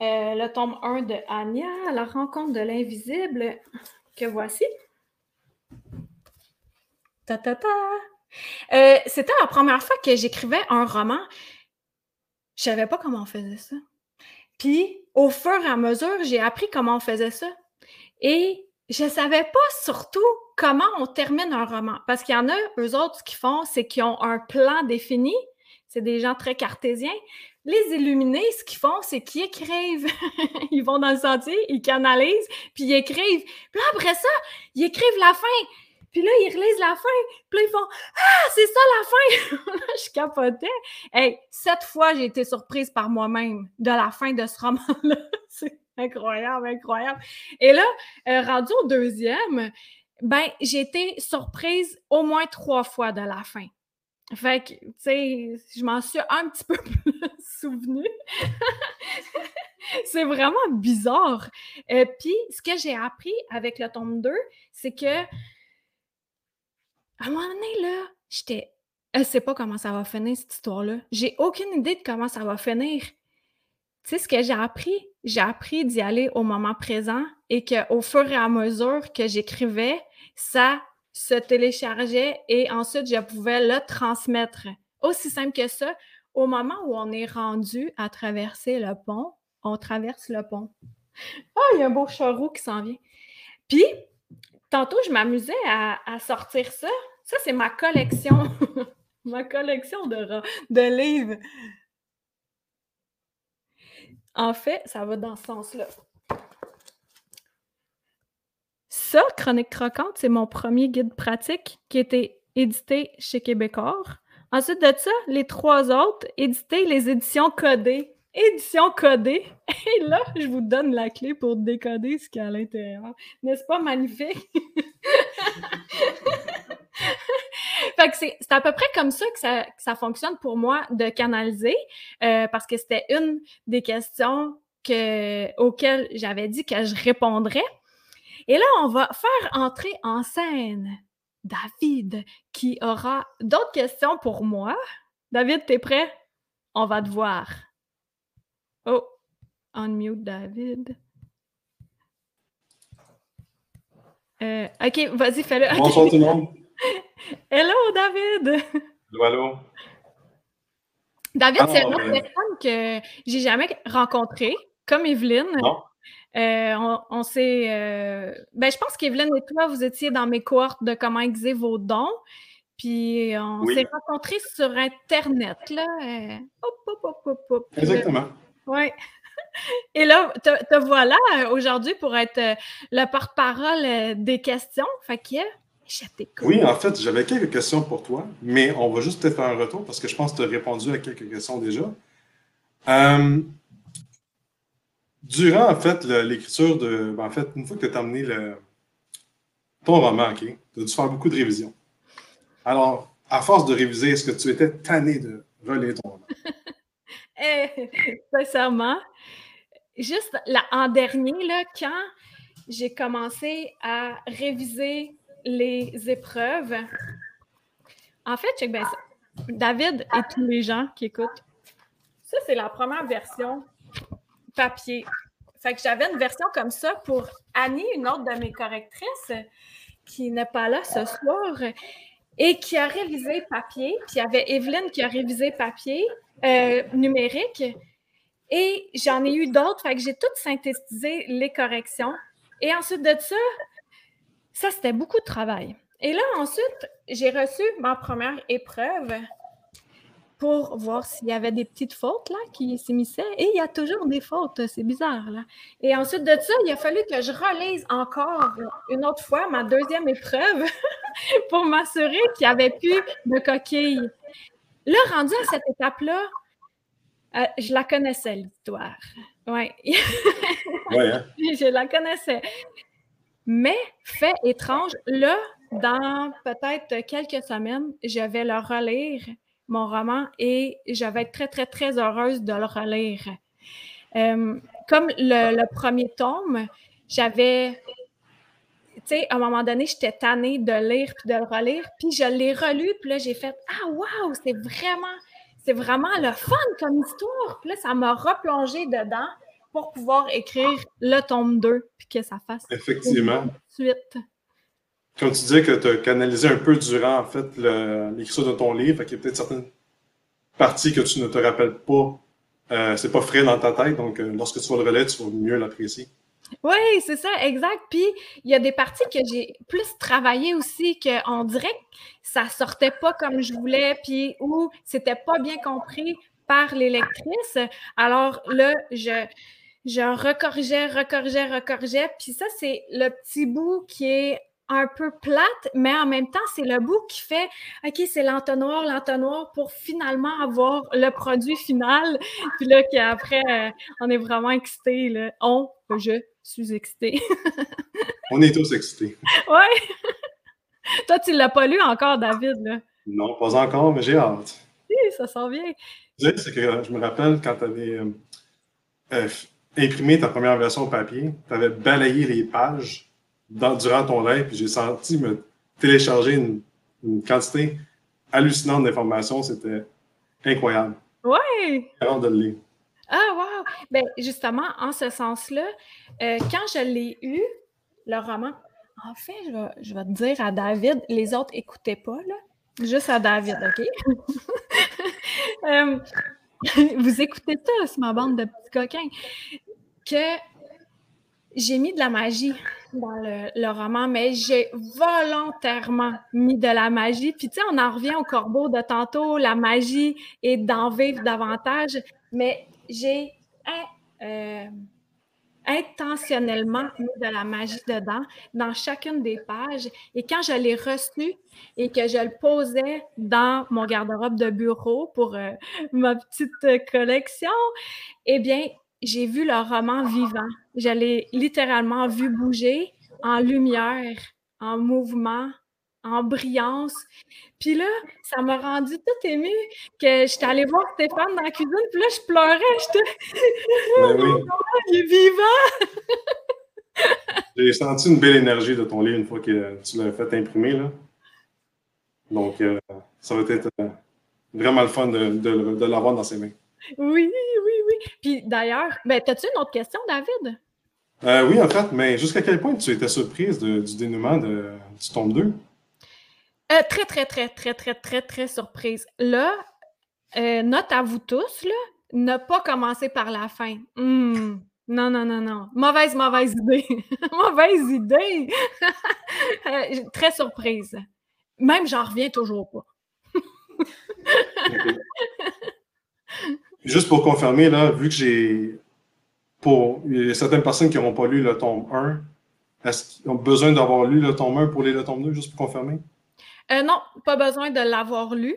euh, le tome 1 de Anya, la rencontre de l'invisible, que voici. Ta ta ta. Euh, c'était la première fois que j'écrivais un roman. Je savais pas comment on faisait ça. Puis, au fur et à mesure, j'ai appris comment on faisait ça. Et je savais pas surtout comment on termine un roman. Parce qu'il y en a, eux autres, qu'ils font, c'est qu'ils ont un plan défini. C'est des gens très cartésiens. Les illuminés, ce qu'ils font, c'est qu'ils écrivent. ils vont dans le sentier, ils canalisent, puis ils écrivent. Puis là, après ça, ils écrivent la fin. Puis là, ils relisent la fin. Puis là, ils font Ah, c'est ça la fin! je capotais. Hey, cette fois, j'ai été surprise par moi-même de la fin de ce roman-là. c'est incroyable, incroyable. Et là, euh, rendu au deuxième, ben, j'ai été surprise au moins trois fois de la fin. Fait que, tu sais, je m'en suis un petit peu plus souvenu. c'est vraiment bizarre. Euh, Puis, ce que j'ai appris avec le tome 2, c'est que, à un moment donné, là, j'étais. Elle sait pas comment ça va finir, cette histoire-là. J'ai aucune idée de comment ça va finir. Tu sais, ce que j'ai appris, j'ai appris d'y aller au moment présent et qu'au fur et à mesure que j'écrivais, ça se téléchargeait et ensuite je pouvais le transmettre. Aussi simple que ça, au moment où on est rendu à traverser le pont, on traverse le pont. Ah, il y a un beau charou qui s'en vient. Puis, tantôt, je m'amusais à, sortir ça. Ça, c'est ma collection. ma collection de, de livres. En fait, ça va dans ce sens-là. Ça, Chronique croquante, c'est mon premier guide pratique qui été édité chez Québécois. Ensuite de ça, les trois autres, éditer les éditions codées. Éditions codées. Et là, je vous donne la clé pour décoder ce qu'il y a à l'intérieur. N'est-ce pas magnifique? fait que c'est à peu près comme ça que, ça fonctionne pour moi de canaliser, euh, parce que c'était une des questions que, auxquelles j'avais dit que je répondrais. Et là, on va faire entrer en scène David qui aura d'autres questions pour moi. David, t'es prêt? On va te voir. Oh, unmute David. Euh, ok, vas-y, fais-le. Bonsoir tout le monde. Hello, David. Hello, allô. David, c'est une autre personne que j'ai jamais rencontrée, comme Evelyne. Non. Euh, on, s'est. Euh, ben, je pense qu'Evelyne et toi, vous étiez dans mes cohortes de comment aiguiser vos dons. Puis on s'est rencontrés sur Internet. Là. Euh, hop, hop, hop, hop, Exactement. Oui. Et là, te, voilà aujourd'hui pour être le porte-parole des questions. Fait que Oui, en fait, j'avais quelques questions pour toi, mais on va juste te faire un retour parce que je pense que tu as répondu à quelques questions déjà. Euh, durant, en fait, l'écriture de. Ben, en fait, une fois que tu as terminé le, ton roman, OK, tu as dû faire beaucoup de révisions. Alors, à force de réviser, est-ce que tu étais tanné de relire ton roman? eh, sincèrement, juste là, en dernier, là, quand j'ai commencé à réviser les épreuves, en fait, check. David et tous les gens qui écoutent, ça, c'est la première version papier. Fait que j'avais une version comme ça pour Annie, une autre de mes correctrices, qui n'est pas là ce soir, et qui a révisé papier. Puis il y avait Evelyne qui a révisé papier euh, numérique. Et j'en ai eu d'autres, fait que j'ai tout synthétisé les corrections. Et ensuite de ça, ça, c'était beaucoup de travail. Et là, ensuite, j'ai reçu ma première épreuve pour voir s'il y avait des petites fautes là, qui s'immisçaient. Et il y a toujours des fautes, c'est bizarre. Là. Et ensuite de ça, il a fallu que je relise encore une autre fois ma deuxième épreuve pour m'assurer qu'il n'y avait plus de coquilles. Là, rendu à cette étape-là, euh, je la connaissais, l'histoire. Oui. ouais, hein? Je la connaissais. Mais, fait étrange, là, dans peut-être quelques semaines, je vais le relire mon roman et je vais être très, très, très heureuse de le relire. Euh, comme le, premier tome, j'avais, tu sais, à un moment donné, j'étais tannée de lire puis de le relire, puis je l'ai relu, puis là, j'ai fait Ah, wow, c'est vraiment, c'est vraiment le fun comme histoire. Puis là, ça m'a replongé dedans pour pouvoir écrire le tome 2, puis que ça fasse. Effectivement. Suite. Comme tu disais que tu as canalisé un peu durant en fait l'écriture de ton livre, il y a peut-être certaines parties que tu ne te rappelles pas, euh, c'est pas frais dans ta tête, donc euh, lorsque tu vas le relais, tu vas mieux l'apprécier. Oui, c'est ça, exact. Puis il y a des parties que j'ai plus travaillé aussi, qu'on dirait que ça sortait pas comme je voulais, puis ou c'était pas bien compris par les lectrices. Alors là, je, je recorrigeais, recorrigeais, recorrigeais. Puis ça, c'est le petit bout qui est un peu plate, mais en même temps, c'est le bout qui fait OK, c'est l'entonnoir, l'entonnoir pour finalement avoir le produit final. Puis là, qu'après, euh, on est vraiment excité. Là. On, je suis excité. on est tous excités. Ouais. Toi, tu ne l'as pas lu encore, David. Là? Non, pas encore, mais j'ai hâte. Oui, ça sent bien. C'est que je me rappelle quand tu avais euh, euh, imprimé ta première version au papier, tu avais balayé les pages durant ton live, puis j'ai senti me télécharger une, quantité hallucinante d'informations. C'était incroyable. Ouais! Alors de le lire. Ah, wow! Ben, justement, en ce sens-là, euh, quand je l'ai eu, le roman, en fait, je vais, je vais te dire à David, les autres n'écoutaient pas, là. Juste à David, OK? Euh, vous écoutez ça, c'est ma bande de petits coquins. Que j'ai mis de la magie dans le, roman, mais j'ai volontairement mis de la magie. Puis, tu sais, on en revient au corbeau de tantôt, la magie et d'en vivre davantage. Mais j'ai euh, intentionnellement mis de la magie dedans dans chacune des pages. Et quand je l'ai reçu et que je le posais dans mon garde-robe de bureau pour euh, ma petite collection, eh bien, j'ai vu le roman vivant. Je l'ai littéralement vu bouger en lumière, en mouvement, en brillance. Puis là, ça m'a rendu tout émue que j'étais allée voir Stéphane dans la cuisine, puis là, je pleurais. J'étais. Ben oui. il est vivant! J'ai senti une belle énergie de ton livre une fois que tu l'as fait imprimer. Là. Donc, euh, ça va être euh, vraiment le fun de, de- de l'avoir dans ses mains. Oui, oui. Puis d'ailleurs, ben, as-tu une autre question, David? Euh, oui, en fait, mais jusqu'à quel point tu étais surprise de- du dénouement de, du tome 2? Euh, très, très, très, très, très, très, très surprise. Là, euh, note à vous tous, là, ne pas commencer par la fin. Hmm. Non, non, non, non. Mauvaise, mauvaise idée. mauvaise idée. Très surprise. Même, j'en reviens toujours pas. Juste pour confirmer, là, vu que j'ai. Pour il y a certaines personnes qui n'auront pas lu le tome 1, est-ce qu'ils ont besoin d'avoir lu le tome 1 pour lire le tome 2, juste pour confirmer? Euh, non, pas besoin de l'avoir lu.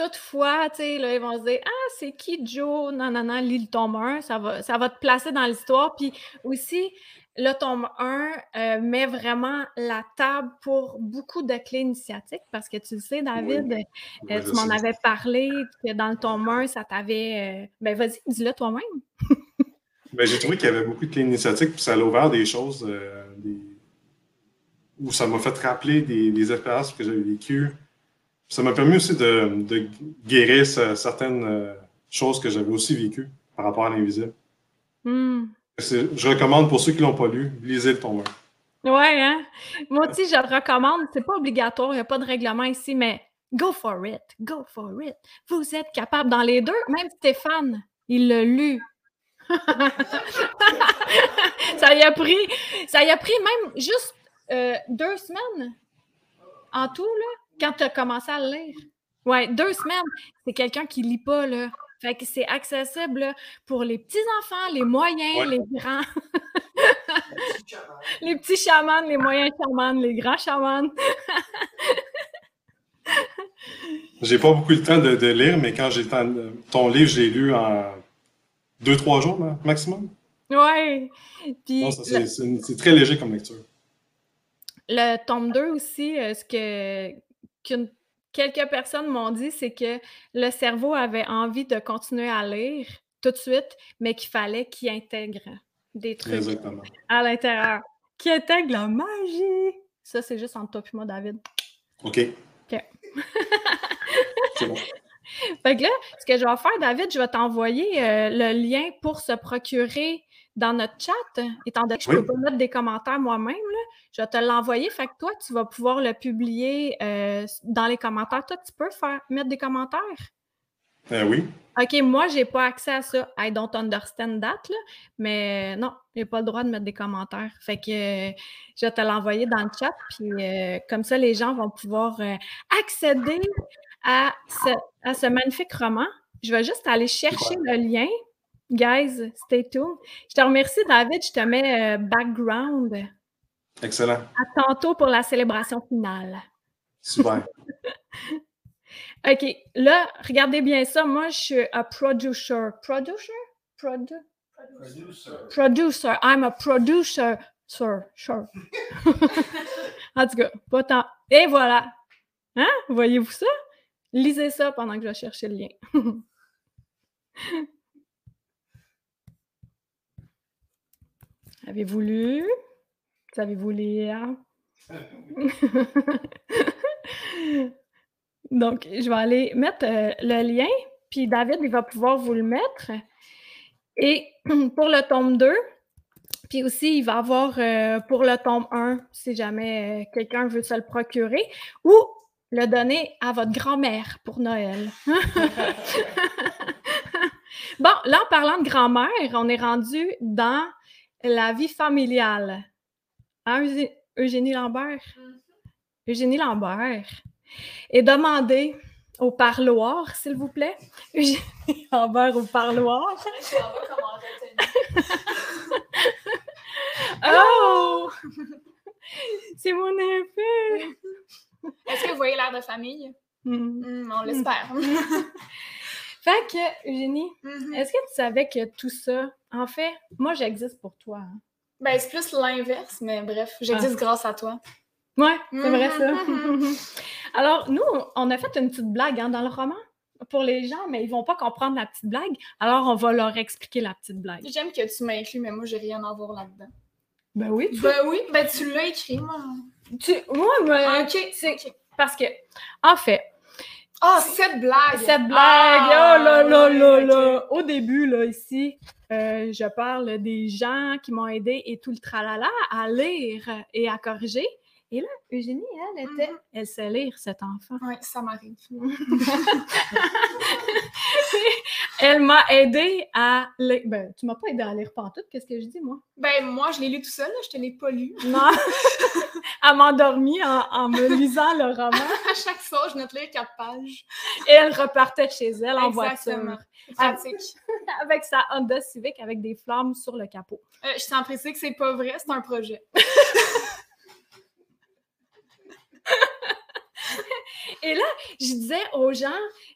Toutefois, tu sais, là, ils vont se dire Ah, c'est qui Joe? Non, non, non, lis le tome 1, ça va, ça va te placer dans l'histoire. Puis aussi, le tome 1 euh, met vraiment la table pour beaucoup de clés initiatiques parce que tu le sais, David, euh, Oui, tu m'en avais parlé, que dans le tome 1, ça t'avait. euh, Ben, vas-y, dis-le toi-même. Ben, j'ai trouvé qu'il y avait beaucoup de clés initiatiques, puis ça a ouvert des choses des- où ça m'a fait rappeler des, des expériences que j'avais vécues. Ça m'a permis aussi de, de guérir ce- certaines euh, choses que j'avais aussi vécues par rapport à l'invisible. Hmm. Je recommande pour ceux qui l'ont pas lu, lisez le tome 1. Ouais, hein? Moi aussi, je le recommande. C'est pas obligatoire, il n'y a pas de règlement ici, mais go for it, go for it. Vous êtes capable dans les deux. Même Stéphane, il l'a lu. ça y a pris, ça y a pris même juste euh, deux semaines en tout, là, quand tu as commencé à le lire. Ouais, deux semaines. C'est quelqu'un qui lit pas, là. Fait que c'est accessible là, pour les petits-enfants, les moyens, Ouais. les grands. les petits chamans, les moyens chamans, les grands chamans. J'ai pas beaucoup le temps de, de lire, mais quand j'ai ton livre, je l'ai lu en deux, trois jours là, maximum? C'est- une- c'est très léger comme lecture. le tome 2 aussi, euh, ce que qu'une- quelques personnes m'ont dit, c'est que le cerveau avait envie de continuer à lire tout de suite, mais qu'il fallait qu'il intègre des trucs Exactement. à l'intérieur. Qui intègre la magie. Ça, c'est juste entre toi et moi, David. OK. OK. c'est bon. Fait que là, ce que je vais faire, David, je vais t'envoyer euh, le lien pour se procurer dans notre chat, étant donné que je ne Oui. peux pas mettre des commentaires moi-même, je vais te l'envoyer. Fait que toi, tu vas pouvoir le publier euh, dans les commentaires. Toi, tu peux faire mettre des commentaires? Euh, oui. OK, moi, j'ai pas accès à ça. I don't understand that, là. Mais non, j'ai pas le droit de mettre des commentaires. Fait que euh, je vais te l'envoyer dans le chat. Puis euh, comme ça, les gens vont pouvoir euh, accéder à ce, à ce magnifique roman. Je vais juste aller chercher le lien. Guys, stay tuned. Je te remercie, David. Je te mets euh, background. Excellent. À tantôt pour la célébration finale. Super. OK, là, regardez bien ça. Moi, je suis un producer. Producer? Produ producer. I'm a producer. Sir, sure. en tout cas, pas tant. Et voilà. Hein? Voyez-vous ça? Lisez ça pendant que je vais chercher le lien. Avez-vous lu? Savez-vous lire? Donc, je vais aller mettre euh, le lien, puis David, il va pouvoir vous le mettre. Et pour le tome 2, puis aussi, il va avoir euh, pour le tome 1, si jamais euh, quelqu'un veut se le procurer, ou le donner à votre grand-mère pour Noël. bon, là, en parlant de grand-mère, on est rendu dans la vie familiale. Hein, Eugé- Eugénie Lambert? Eugénie Lambert. Et demandez au parloir, s'il vous plaît. Eugénie Lambert au parloir. Oh! C'est mon effet! Est-ce que vous voyez l'air de famille? Hmm. Hmm, on l'espère. Fait que, Eugénie, Mhm. est-ce que tu savais que tout ça, en fait, moi, j'existe pour toi. hein? Ben, c'est plus l'inverse, mais bref, j'existe grâce à toi. Ouais, c'est vrai ça. Mhm. Alors, nous, on a fait une petite blague hein, dans le roman pour les gens, mais ils vont pas comprendre la petite blague. Alors, on va leur expliquer la petite blague. J'aime que tu m'inclus, mais moi, j'ai rien à voir là-dedans. Ben oui. Tu, Ben oui, ben tu l'as écrit, moi. tu- moi, moi, ok, c'est- ok. parce que, en fait, Ah, cette blague! Cette blague, Ah, oh là là là là. Au début, là, ici, euh, je parle des gens qui m'ont aidé et tout le tralala à lire et à corriger. Et là, Eugénie, elle était, Mhm. elle sait lire, cet enfant. Oui, ça m'arrive. Elle m'a aidé à lire. Ben, tu m'as pas aidé à lire pantoute, qu'est-ce que je dis, moi? Ben, moi, je l'ai lu tout seul, je te l'ai pas lu. Non. elle m'a endormie en, en me lisant le roman À chaque soir, je note lire quatre pages. et elle repartait de chez elle en Exactement. voiture pratique. avec sa Honda Civic avec des flammes sur le capot. Euh, je tiens à préciser que c'est pas vrai, c'est un projet. Et là, je disais aux gens,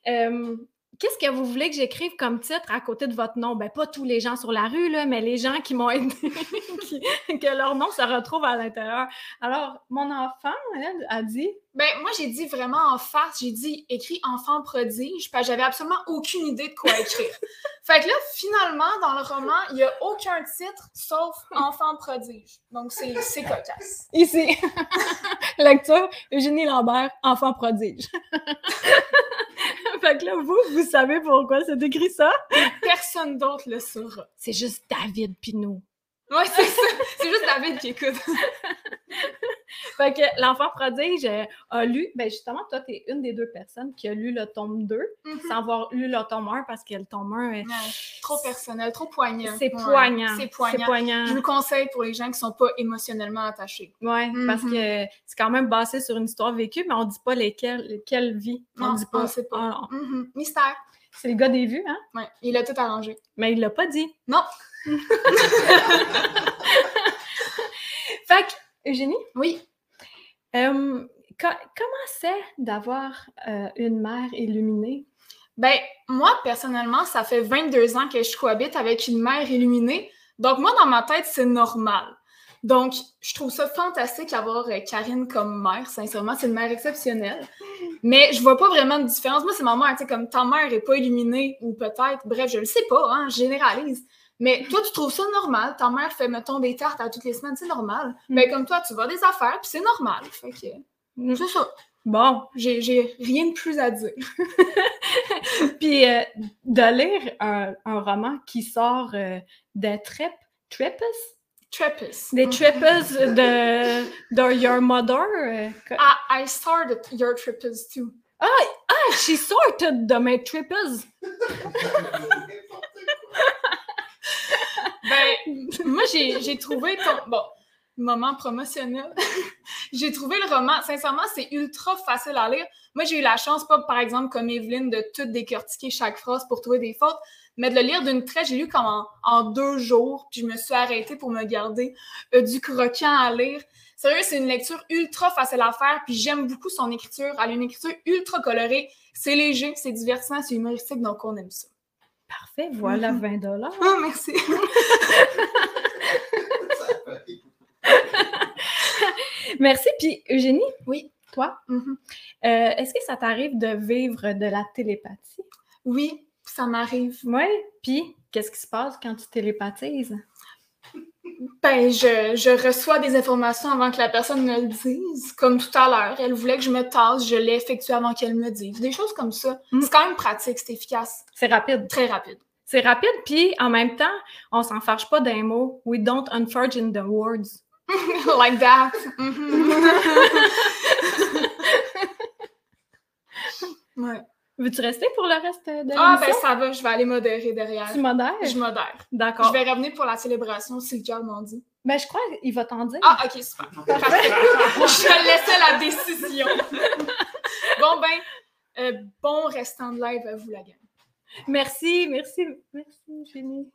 euh, qu'est-ce que vous voulez que j'écrive comme titre à côté de votre nom? Ben, pas tous les gens sur la rue, là, mais les gens qui m'ont aidé, qui- que leur nom se retrouve à l'intérieur. Alors, mon enfant, elle, a dit, Ben, moi, j'ai dit vraiment en face, j'ai dit écrit enfant prodige, parce que j'avais absolument aucune idée de quoi écrire. fait que là, finalement, dans le roman, il n'y a aucun titre sauf enfant prodige. Donc, c'est c'est cocasse. ici, lecture, Eugénie Lambert, enfant prodige. Fait que là, vous, vous savez pourquoi c'est écrit ça? Personne d'autre le saura. C'est juste David Pinot. Ouais, c'est ça. C'est juste David qui écoute. Fait que l'enfant prodige euh, a lu, ben justement, toi, tu es une des deux personnes qui a lu le tome 2 Mhm. sans avoir lu le tome 1 parce que le tome 1, euh, Ouais, trop personnel, trop poignant. c'est Ouais, poignant. C'est poignant. poignant. Je vous le conseille pour les gens qui sont pas émotionnellement attachés. Ouais, parce Mhm. que c'est quand même basé sur une histoire vécue, mais on dit pas lesquelles, quelle vie. On Non, dit pas. on sait pas. Ah, Mhm. Mystère. c'est le gars des vues, hein? Ouais, il a tout arrangé. Mais il l'a pas dit. Non. Fait que, Eugénie, Oui. euh, co- comment c'est d'avoir euh, une mère illuminée? Ben, moi, personnellement, ça fait 22 ans que je cohabite avec une mère illuminée. Donc, moi, dans ma tête, c'est normal. Donc, je trouve ça fantastique d'avoir euh, Karine comme mère. Sincèrement, c'est une mère exceptionnelle. Mais je vois pas vraiment de différence. Moi, c'est ma mère, tu sais, comme ta mère est pas illuminée, ou peut-être, bref, je le sais pas, hein, je généralise. Mais toi, tu trouves ça normal? Ta mère fait, mettons, des tartes à toutes les semaines, c'est normal. Mm. Ben, comme toi, tu vas des affaires, puis c'est normal. Fait que, Mm. c'est ça. Bon, J'ai rien de plus à dire. puis euh, de lire un, un roman qui sort euh, des trip, trippers? Trappist. Des trippers de, de Your Mother? euh, que- I, I started your trippers too. Ah, she sorted de mes trippers. Ben, moi, j'ai trouvé ton. Bon, moment promotionnel. j'ai trouvé le roman, sincèrement, c'est ultra facile à lire. Moi, j'ai eu la chance, pas par exemple comme Evelyne, de tout décortiquer chaque phrase pour trouver des fautes, mais de le lire d'une traite. J'ai lu comme en, en deux jours, puis je me suis arrêtée pour me garder euh, du croquant à lire. Sérieux, c'est une lecture ultra facile à faire, puis j'aime beaucoup son écriture. Elle a une écriture ultra colorée. C'est léger, c'est divertissant, c'est humoristique, donc on aime ça. Parfait, voilà 20 dollars. Ah, merci. Merci. Puis, Eugénie? Oui. Toi? Mhm. euh, Est-ce que ça t'arrive de vivre de la télépathie? Oui, ça m'arrive. Oui. Puis, qu'est-ce qui se passe quand tu télépathises? Ben, je, je, reçois des informations avant que la personne me le dise. Comme tout à l'heure, elle voulait que je me tasse, je l'ai effectué avant qu'elle me le dise. Des choses comme ça. Mm. C'est quand même pratique, c'est efficace. C'est rapide. Très rapide. C'est rapide, puis en même temps, on s'en fâche pas d'un mot. We don't unforge in the words. like that. Mhm. ouais. Veux-tu rester pour le reste de Ah, ben ça va, je vais aller modérer derrière. Tu modères? Je modère. D'accord. Je vais revenir pour la célébration si le cœur m'en dit. Ben, je crois qu'il va t'en dire. Ah, ok, super. Parfait. je vais laisser la décision. bon, ben, euh, bon restant de live à vous, la gang. Merci, merci, merci, Jenny.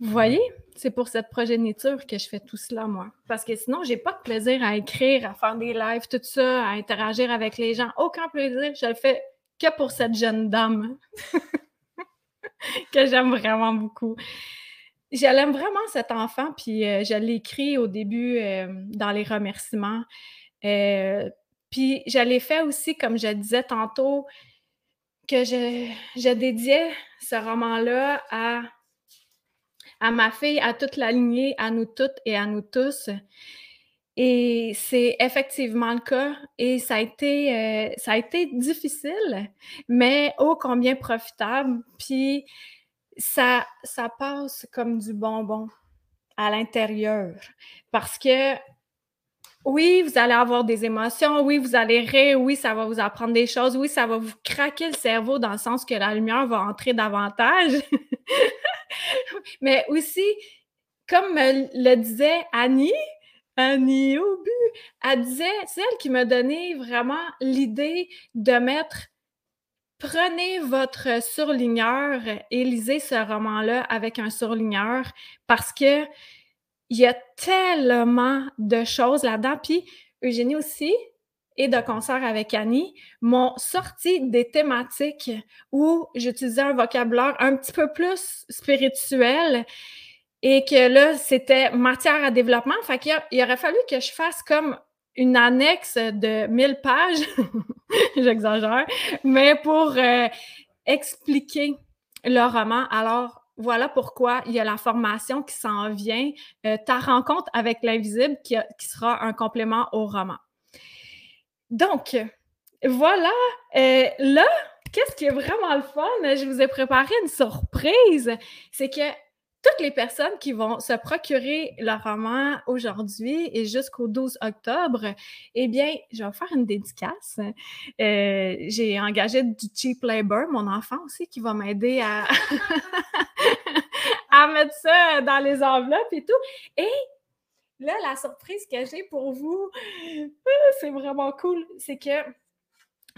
Vous voyez, c'est pour cette progéniture que je fais tout cela, moi. Parce que sinon, j'ai pas de plaisir à écrire, à faire des lives, tout ça, à interagir avec les gens. Aucun plaisir. Je le fais que pour cette jeune dame que j'aime vraiment beaucoup. Je l'aime vraiment, cet enfant, puis euh, je l'ai écrit au début euh, dans les remerciements. Euh, puis je l'ai fait aussi, comme je disais tantôt, que je, dédiais ce roman-là à ma fille, à toute la lignée, à nous toutes et à nous tous. Et c'est effectivement le cas. Et ça a été, euh, ça a été difficile, mais ô combien profitable. Puis ça, ça passe comme du bonbon à l'intérieur. Parce que oui, vous allez avoir des émotions, oui, vous allez rire, oui, ça va vous apprendre des choses, oui, ça va vous craquer le cerveau dans le sens que la lumière va entrer davantage. Mais aussi, comme me le disait Annie, Annie au elle disait, c'est elle qui m'a donné vraiment l'idée de mettre prenez votre surligneur et lisez ce roman-là avec un surligneur parce que il y a tellement de choses là-dedans. Puis Eugénie aussi, et de concert avec Annie, m'ont sorti des thématiques où j'utilisais un vocabulaire un petit peu plus spirituel et que là, c'était matière à développement. Fait qu'il il aurait fallu que je fasse comme une annexe de 1000 pages, j'exagère, mais pour euh, expliquer le roman. Alors, voilà pourquoi il y a la formation qui s'en vient, euh, ta rencontre avec l'invisible qui, sera un complément au roman. Donc, voilà. Euh, là, qu'est-ce qui est vraiment le fun? Je vous ai préparé une surprise. C'est que toutes les personnes qui vont se procurer le roman aujourd'hui et jusqu'au 12 octobre, eh bien, je vais faire une dédicace. Euh, J'ai engagé du cheap labor, mon enfant aussi, qui va m'aider à, à mettre ça dans les enveloppes et tout. Et là, la surprise que j'ai pour vous, ah, c'est vraiment cool, c'est que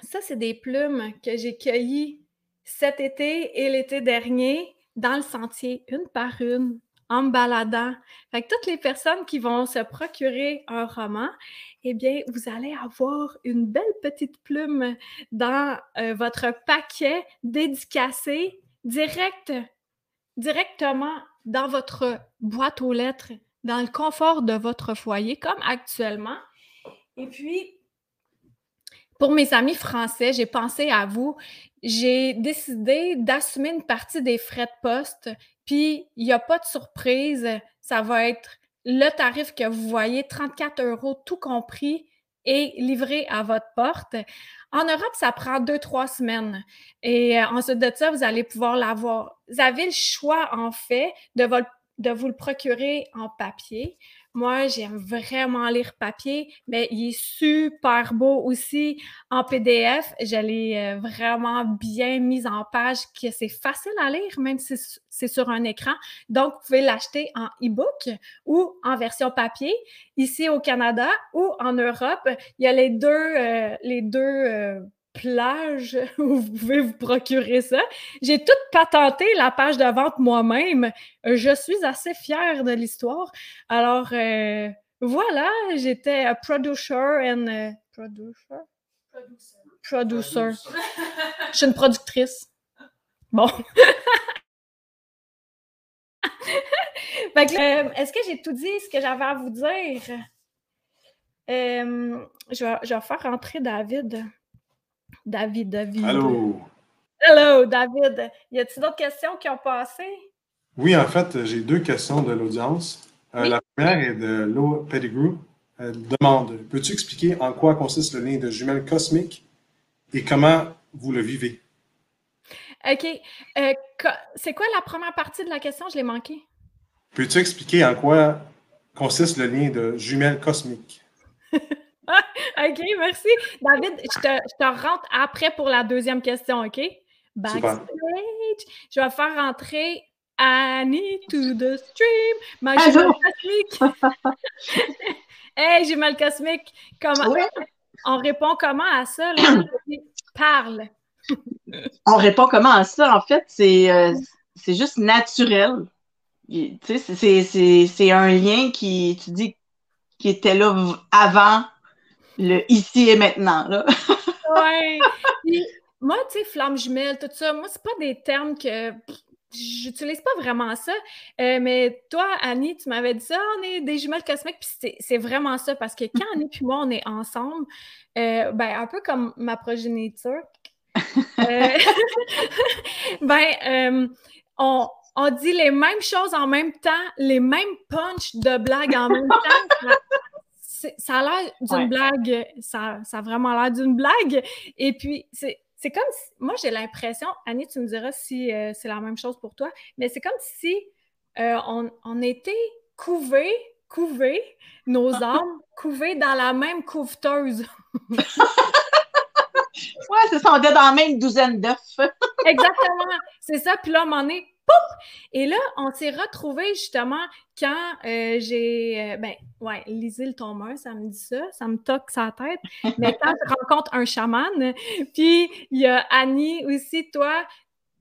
ça, c'est des plumes que j'ai cueillies cet été et l'été dernier dans le sentier, une par une, en baladant. Toutes les personnes qui vont se procurer un roman, eh bien, vous allez avoir une belle petite plume dans euh, votre paquet dédicacé direct, directement dans votre boîte aux lettres, dans le confort de votre foyer, comme actuellement. Et puis, pour mes amis français, j'ai pensé à vous. J'ai décidé d'assumer une partie des frais de poste. Puis, il n'y a pas de surprise. Ça va être le tarif que vous voyez, 34 euros tout compris et livré à votre porte. En Europe, ça prend deux, trois semaines. Et euh, ensuite de ça, vous allez pouvoir l'avoir. Vous avez le choix, en fait, de, vous le procurer en papier. Moi, j'aime vraiment lire papier, mais il est super beau aussi en PDF. Je l'ai euh, vraiment bien mis en page, que c'est facile à lire, même si c'est sur un écran. Donc, vous pouvez l'acheter en e-book ou en version papier. Ici au Canada ou en Europe, il y a les deux, euh, les deux euh, plages où vous pouvez vous procurer ça. J'ai tout patenté la page de vente moi-même. Je suis assez fière de l'histoire. Alors, euh, voilà, j'étais producer and... euh, producer? Producer. Je suis une productrice. Bon. Euh, Est-ce que j'ai tout dit ce que j'avais à vous dire? Euh, je, vais, je vais faire rentrer David. David, David. Allô? Hello, David. Y a-t-il d'autres questions qui ont passé? Oui, en fait, j'ai deux questions de l'audience. La première est de Lo Pettigrew. Elle demande Peux-tu expliquer en quoi consiste le lien de jumelles cosmiques et comment vous le vivez? OK. c'est quoi la première partie de la question? Je l'ai manqué. Peux-tu expliquer en quoi consiste le lien de jumelles cosmiques? OK, merci. David, je te, rentre après pour la deuxième question, OK? Backstage. Je vais faire rentrer Annie to the stream. Ma jumelle cosmique. hey, jumelle cosmique. Comment... On répond comment à ça? Là? Parle. On répond comment à ça? En fait, c'est euh, juste naturel. C'est un lien qui, tu dis, qui était là avant le ici et maintenant. Là. moi, tu sais, flamme jumelle, tout ça, moi, c'est pas des termes que j'utilise pas vraiment ça. Euh, mais toi, Annie, tu m'avais dit ça, on est des jumelles cosmiques, puis c'est vraiment ça, parce que quand Annie puis moi, on est ensemble, euh, ben, un peu comme ma progéniture, euh, ben, on, on dit les mêmes choses en même temps, les mêmes punchs de blagues en même temps. Ça a l'air d'une blague, ça, ça, a vraiment l'air d'une blague. Et puis, c'est, comme si, moi, j'ai l'impression, Annie, tu me diras si euh, c'est la même chose pour toi, mais c'est comme si euh, on, on, était couvés, couvés, nos âmes, couvées dans la même couveteuse. ouais, c'est ça, on était dans la même douzaine d'œufs. Exactement, c'est ça. Puis là, à un moment donné, et là, on s'est retrouvés justement quand euh, j'ai. Euh, ben, ouais, Lizzie le tombeur, ça me dit ça, ça me toque sa tête. Mais quand je rencontre un chaman, puis il y a Annie aussi, toi,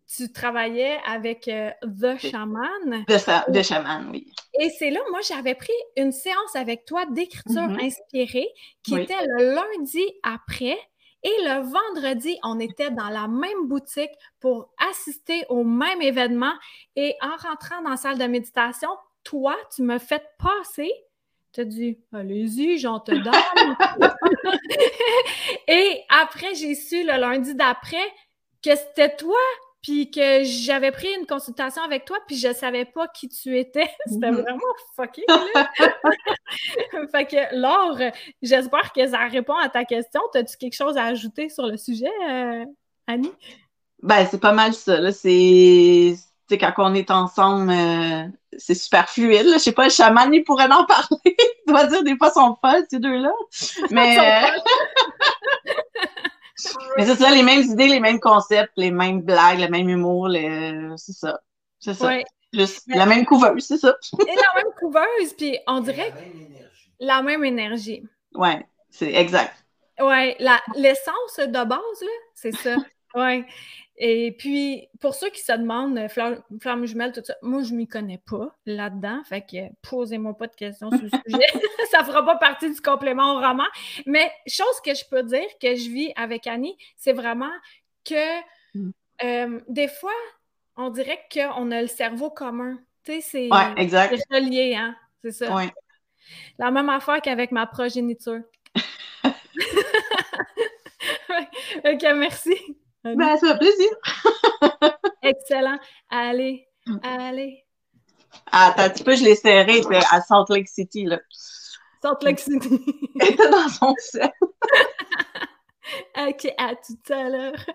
tu travaillais avec euh, The Shaman. The, Shaman, oui. Et c'est là, moi, j'avais pris une séance avec toi d'écriture mm-hmm. inspirée qui était le lundi après. Et le vendredi, on était dans la même boutique pour assister au même événement. Et en rentrant dans la salle de méditation, toi, tu me fais passer. Tu as dit, allez-y, j'en te donne. et après, j'ai su le lundi d'après que c'était toi puis que j'avais pris une consultation avec toi, puis je savais pas qui tu étais. C'était mhm. vraiment fucking, fait que, Laure, j'espère que ça répond à ta question. As-tu quelque chose à ajouter sur le sujet, euh, Annie? Ben, c'est pas mal ça, C'est... quand on est ensemble, euh, c'est super fluide. Je sais pas, le chaman, il pourrait en parler. il doit dire des fois son folles, ces deux-là. Mais... Mais c'est ça, les mêmes idées, les mêmes concepts, les mêmes blagues, le même humour, c'est ça. C'est ça. Juste la même couveuse, c'est ça. Et la même couveuse, puis on dirait la même énergie. La même énergie. Ouais, c'est exact. Ouais, l'essence de base, là, c'est ça. ouais. Et puis, pour ceux qui se demandent, euh, flamme, jumelle, tout ça, moi, je ne m'y connais pas là-dedans. Fait que posez-moi pas de questions sur le sujet. ça ne fera pas partie du complément au roman. Mais chose que je peux dire que je vis avec Annie, c'est vraiment que mm. euh, des fois, on dirait qu'on a le cerveau commun. Tu sais, c'est relié, hein? C'est ça. La même affaire qu'avec ma progéniture. ok, merci. Ben, ça fait plaisir. Excellent. Allez, mm. allez. Attends un petit peu, je l'ai serré à Salt Lake City. Là. Salt Lake City. Elle était dans son sel. ok, à tout à l'heure.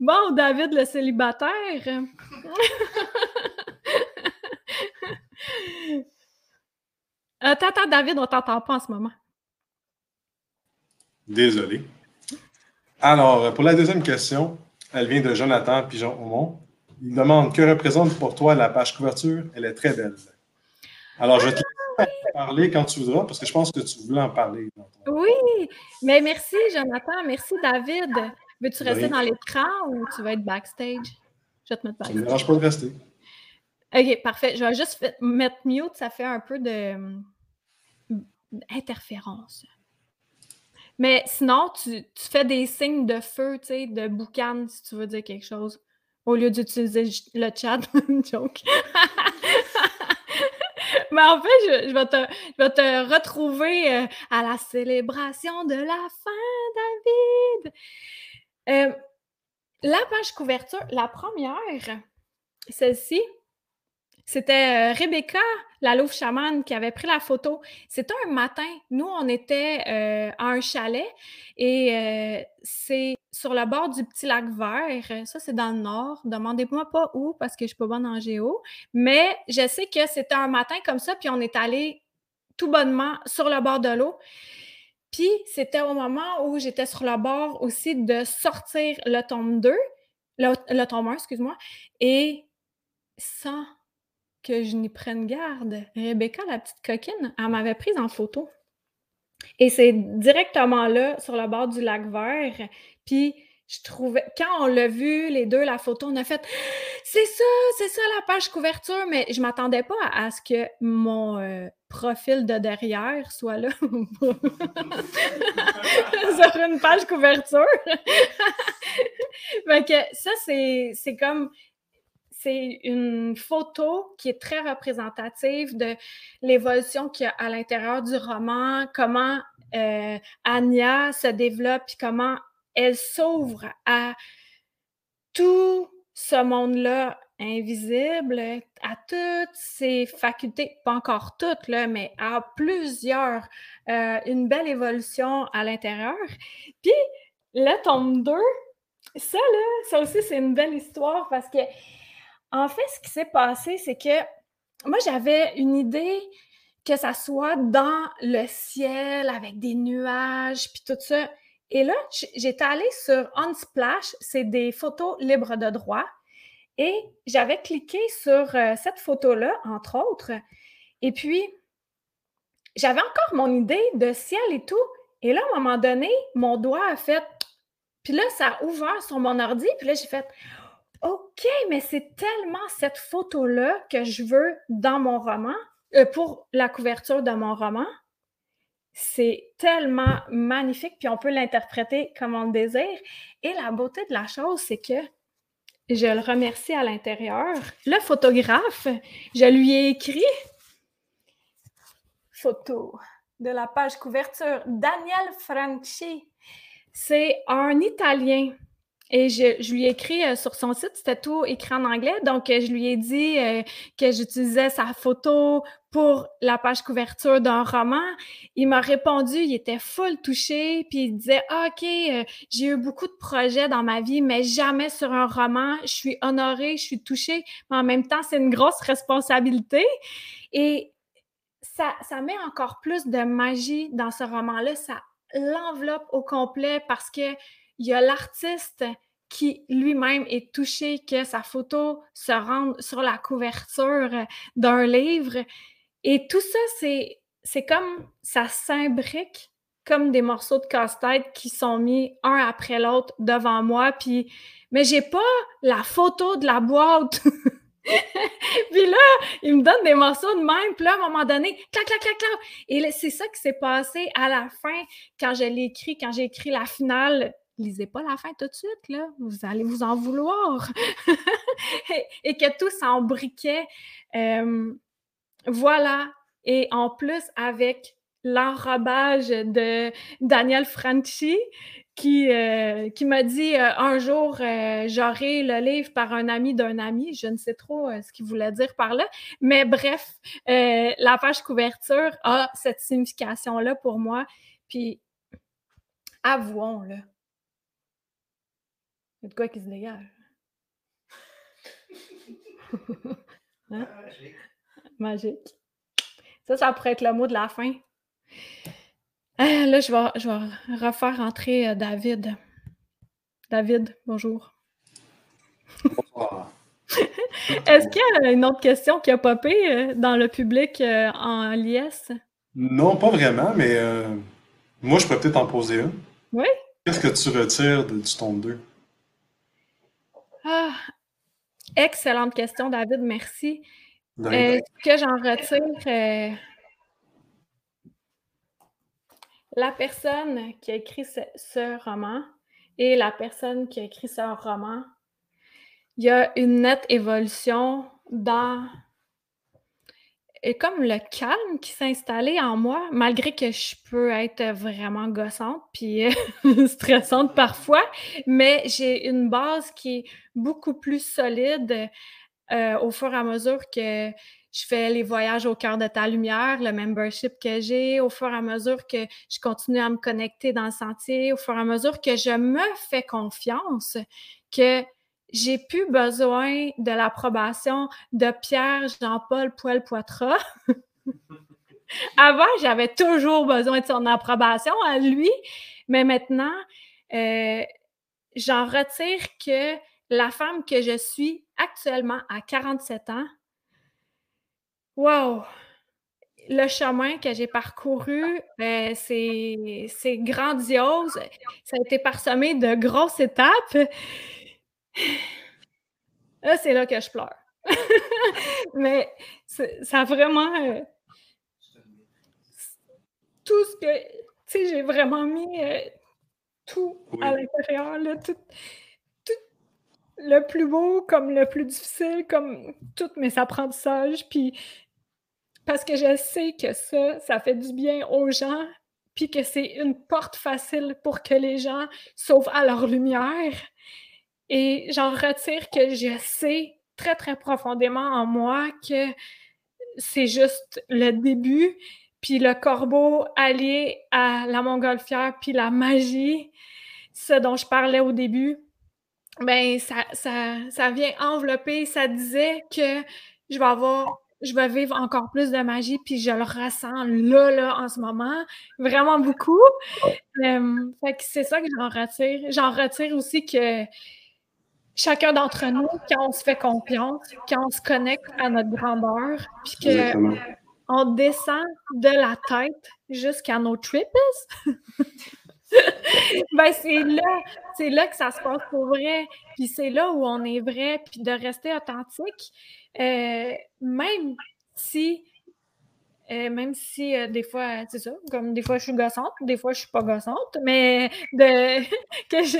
bon, David le célibataire. attends, attends, David, on t'entend pas en ce moment. Désolé. Alors, pour la deuxième question, elle vient de Jonathan Pigeon-Aumont. Il demande Que représente pour toi la page couverture? Elle est très belle. Alors, je te laisse parler quand tu voudras, parce que je pense que tu voulais en parler. Oui, mais merci, Jonathan. Merci, David. Veux-tu rester dans l'écran ou tu vas être backstage? Je vais te mettre backstage. Ça ne dérange pas de rester. OK, parfait. Je vais juste mettre mute. Ça fait un peu de d'interférence. Mais sinon, tu, fais des signes de feu, tu sais, de boucan, si tu veux dire quelque chose, au lieu d'utiliser le chat. joke. Mais en fait, je, vais, te, te, retrouver euh, à la célébration de la fin, David. Euh, la page couverture, la première, celle-ci, C'était euh, Rebecca, la louve chamane, qui avait pris la photo. C'était un matin. Nous, on était euh, à un chalet et euh, c'est sur le bord du petit lac vert. Ça, c'est dans le nord. Demandez-moi pas où parce que je suis pas bonne en géo. Mais je sais que c'était un matin comme ça, puis on est allé tout bonnement sur le bord de l'eau. Puis c'était au moment où j'étais sur le bord aussi de sortir le tome 2, le, le tome 1, excuse-moi, et sans que je n'y prenne garde, Rebecca, la petite coquine, elle m'avait prise en photo. Et c'est directement là, sur le bord du lac vert. Puis je trouvais, quand on l'a vu, les deux, la photo, on a fait c'est ça, c'est ça la page couverture, mais je m'attendais pas à, ce que mon euh, profil de derrière soit là sur une page couverture. fait que ça, c'est comme c'est une photo qui est très représentative de l'évolution qu'il y a à l'intérieur du roman, comment euh, Anya se développe, puis comment elle s'ouvre à tout ce monde-là invisible, à toutes ses facultés, pas encore toutes, mais à plusieurs, euh, une belle évolution à l'intérieur. Puis, le tome 2, ça, là, ça aussi, c'est une belle histoire parce que en fait, ce qui s'est passé, c'est que moi, j'avais une idée que ça soit dans le ciel avec des nuages, puis tout ça. Et là, j'étais allée sur Unsplash, c'est des photos libres de droit. Et j'avais cliqué sur euh, cette photo-là, entre autres. Et puis, j'avais encore mon idée de ciel et tout. Et là, à un moment donné, mon doigt a fait. Puis là, ça a ouvert sur mon ordi. Puis là, j'ai fait OK, mais c'est tellement cette photo-là que je veux dans mon roman, euh, pour la couverture de mon roman. C'est tellement magnifique, puis on peut l'interpréter comme on le désire. Et la beauté de la chose, c'est que je le remercie à l'intérieur. Le photographe, je lui ai écrit photo de la page couverture. Daniel Franchi, c'est un Italien et je, lui ai écrit euh, sur son site, c'était tout écrit en anglais. Donc, euh, je lui ai dit euh, que j'utilisais sa photo pour la page couverture d'un roman. Il m'a répondu, il était full touché, puis il disait ah, OK, j'ai eu beaucoup de projets dans ma vie, mais jamais sur un roman. Je suis honorée, je suis touchée, mais en même temps, c'est une grosse responsabilité. Et ça, ça met encore plus de magie dans ce roman-là. Ça l'enveloppe au complet parce que il y a l'artiste qui lui-même est touché que sa photo se rende sur la couverture d'un livre. Et tout ça, c'est, comme ça s'imbrique comme des morceaux de casse-tête qui sont mis un après l'autre devant moi. Puis, mais j'ai pas la photo de la boîte. puis là, il me donne des morceaux de même. Puis là, à un moment donné, clac, clac, clac, clac. Et c'est ça qui s'est passé à la fin quand je l'ai écrit, quand j'ai écrit la finale lisez pas la fin tout de suite, là. Vous allez vous en vouloir. et, que tout s'embriquait. voilà. Et en plus, avec l'enrobage de Daniel Franchi, qui, euh, qui m'a dit euh, un jour, euh, j'aurai le livre par un ami d'un ami. Je ne sais trop ce qu'il voulait dire par là. Mais bref, la page couverture a cette signification-là pour moi. Puis, avouons, là, il y a de quoi qui se dégage. Hein? Magique. Magique. Ça, ça pourrait être le mot de la fin. Ah, là, je vais, je vais refaire entrer euh, David. David, bonjour. Bonsoir. Est-ce qu'il y a une autre question qui a popé euh, dans le public euh, en liesse? Non, pas vraiment, mais moi, je pourrais peut-être en poser une. Oui. Qu'est-ce que tu retires du tome 2? Ah, excellente question, David, merci. Euh, ce que j'en retire, euh, la personne qui a écrit ce, roman et la personne qui a écrit ce roman, il y a une nette évolution dans et comme le calme qui s'est installé en moi, malgré que je peux être vraiment gossante puis euh, stressante parfois, mais j'ai une base qui est beaucoup plus solide euh, au fur et à mesure que je fais les voyages au cœur de ta lumière, le membership que j'ai, au fur et à mesure que je continue à me connecter dans le sentier, au fur et à mesure que je me fais confiance, que j'ai plus besoin de l'approbation de Pierre Jean-Paul Poil-Poitras. Avant, j'avais toujours besoin de son approbation à lui, mais maintenant, euh, j'en retire que la femme que je suis actuellement à 47 ans, wow! Le chemin que j'ai parcouru, euh, c'est grandiose. Ça a été parsemé de grosses étapes. Là, c'est là que je pleure. Mais ça a vraiment. Euh, tout ce que. Tu sais, j'ai vraiment mis euh, tout à l'intérieur, tout, tout, le plus beau comme le plus difficile, comme tous mes apprentissages. Puis parce que je sais que ça, ça fait du bien aux gens, puis que c'est une porte facile pour que les gens sauvent à leur lumière. Et j'en retire que je sais très, très profondément en moi que c'est juste le début, puis le corbeau allié à la montgolfière, puis la magie, ce dont je parlais au début, ben ça, ça, ça vient envelopper, ça disait que je vais avoir je vais vivre encore plus de magie, puis je le ressens là, là, en ce moment, vraiment beaucoup. Euh, fait que c'est ça que j'en retire. J'en retire aussi que chacun d'entre nous, quand on se fait confiance, quand on se connecte à notre grandeur, puis qu'on descend de la tête jusqu'à nos tripes, ben c'est là, c'est là que ça se passe pour vrai. Puis c'est là où on est vrai, puis de rester authentique, euh, même si euh, même si euh, des fois, c'est ça, comme des fois je suis gossante, des fois je suis pas gossante, mais de, que je,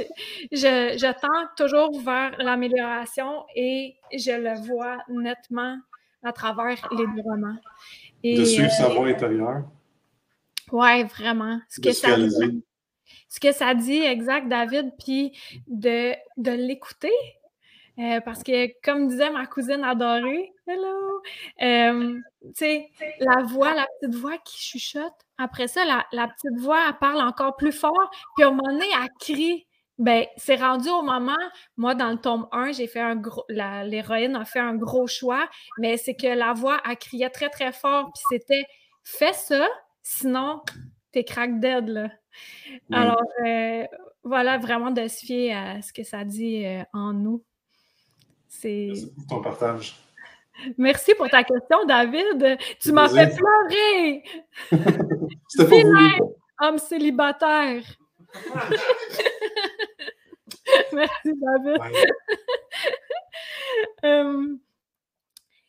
je, je tends toujours vers l'amélioration et je le vois nettement à travers les deux romans. Et, de suivre sa voix intérieure. Oui, vraiment. Ce que, ça dit, ce que ça dit, exact, David, puis de, de l'écouter, euh, parce que, comme disait ma cousine adorée, hello, euh, tu sais, la voix, la petite voix qui chuchote, après ça, la, petite voix, elle parle encore plus fort, puis au moment donné, elle crie. Ben, c'est rendu au moment, moi, dans le tome 1, j'ai fait un gros, l'héroïne a fait un gros choix, mais c'est que la voix, elle criait très, très fort, puis c'était « fais ça, sinon, t'es crack dead, là ». Alors, euh, voilà, vraiment de se fier à ce que ça dit en nous. Merci pour ton partage. Merci pour ta question, David. Tu m'as fait pleurer. C'était. Homme célibataire. Merci, David. Euh,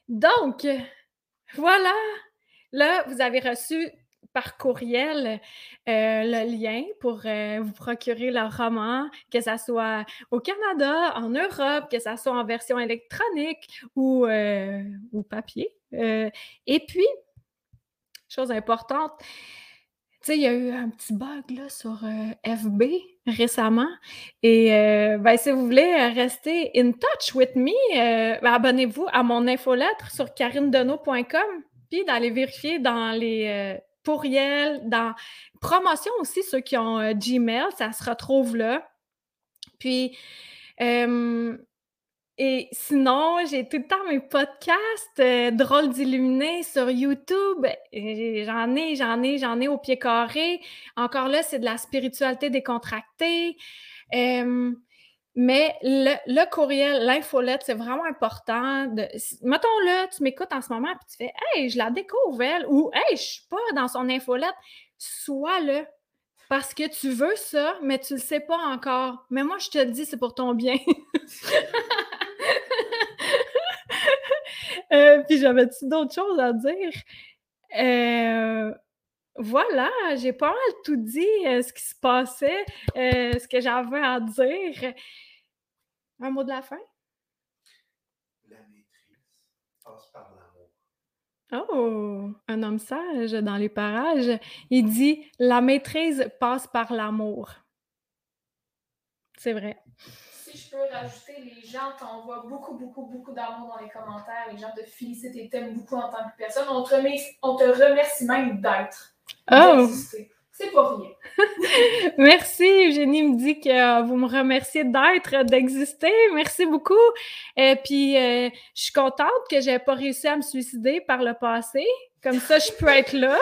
donc, voilà. Là, vous avez reçu par courriel euh, le lien pour euh, vous procurer le roman, que ce soit au Canada, en Europe, que ce soit en version électronique ou, euh, ou papier. et puis, chose importante, tu sais, il y a eu un petit bug là, sur FB récemment. Et ben, si vous voulez rester in touch with me, ben, abonnez-vous à mon infolettre sur carinedeneau.com puis d'aller vérifier dans les courriel, dans promotion aussi, ceux qui ont euh, Gmail, ça se retrouve là. Puis, et sinon, j'ai tout le temps mes podcasts euh, drôles d'illuminés sur YouTube. J'en ai, j'en ai, j'en ai au pied carré. Encore là, c'est de la spiritualité décontractée. Mais le, courriel, l'infolette, c'est vraiment important. De, mettons là, tu m'écoutes en ce moment puis tu fais Hey, je la découvre ou Hey, je suis pas dans son infolette. Sois le parce que tu veux ça, mais tu le sais pas encore. Mais moi, je te le dis, c'est pour ton bien. euh, puis j'avais-tu d'autres choses à dire? Euh, voilà, j'ai pas mal tout dit euh, ce qui se passait, euh, ce que j'avais à dire. Un mot de la fin? La maîtrise passe par l'amour. Oh, un homme sage dans les parages. Il dit La maîtrise passe par l'amour. C'est vrai. Si je peux rajouter, les gens t'envoient beaucoup, beaucoup, beaucoup d'amour dans les commentaires. Les gens te félicitent et t'aiment beaucoup en tant que personne. On te remercie, on te remercie même d'être. Oh! C'est pas rien. Merci. Eugénie me dit que euh, vous me remerciez d'être, d'exister. Merci beaucoup. Et puis, euh, je suis contente que j'ai pas réussi à me suicider par le passé. Comme ça, je peux être là.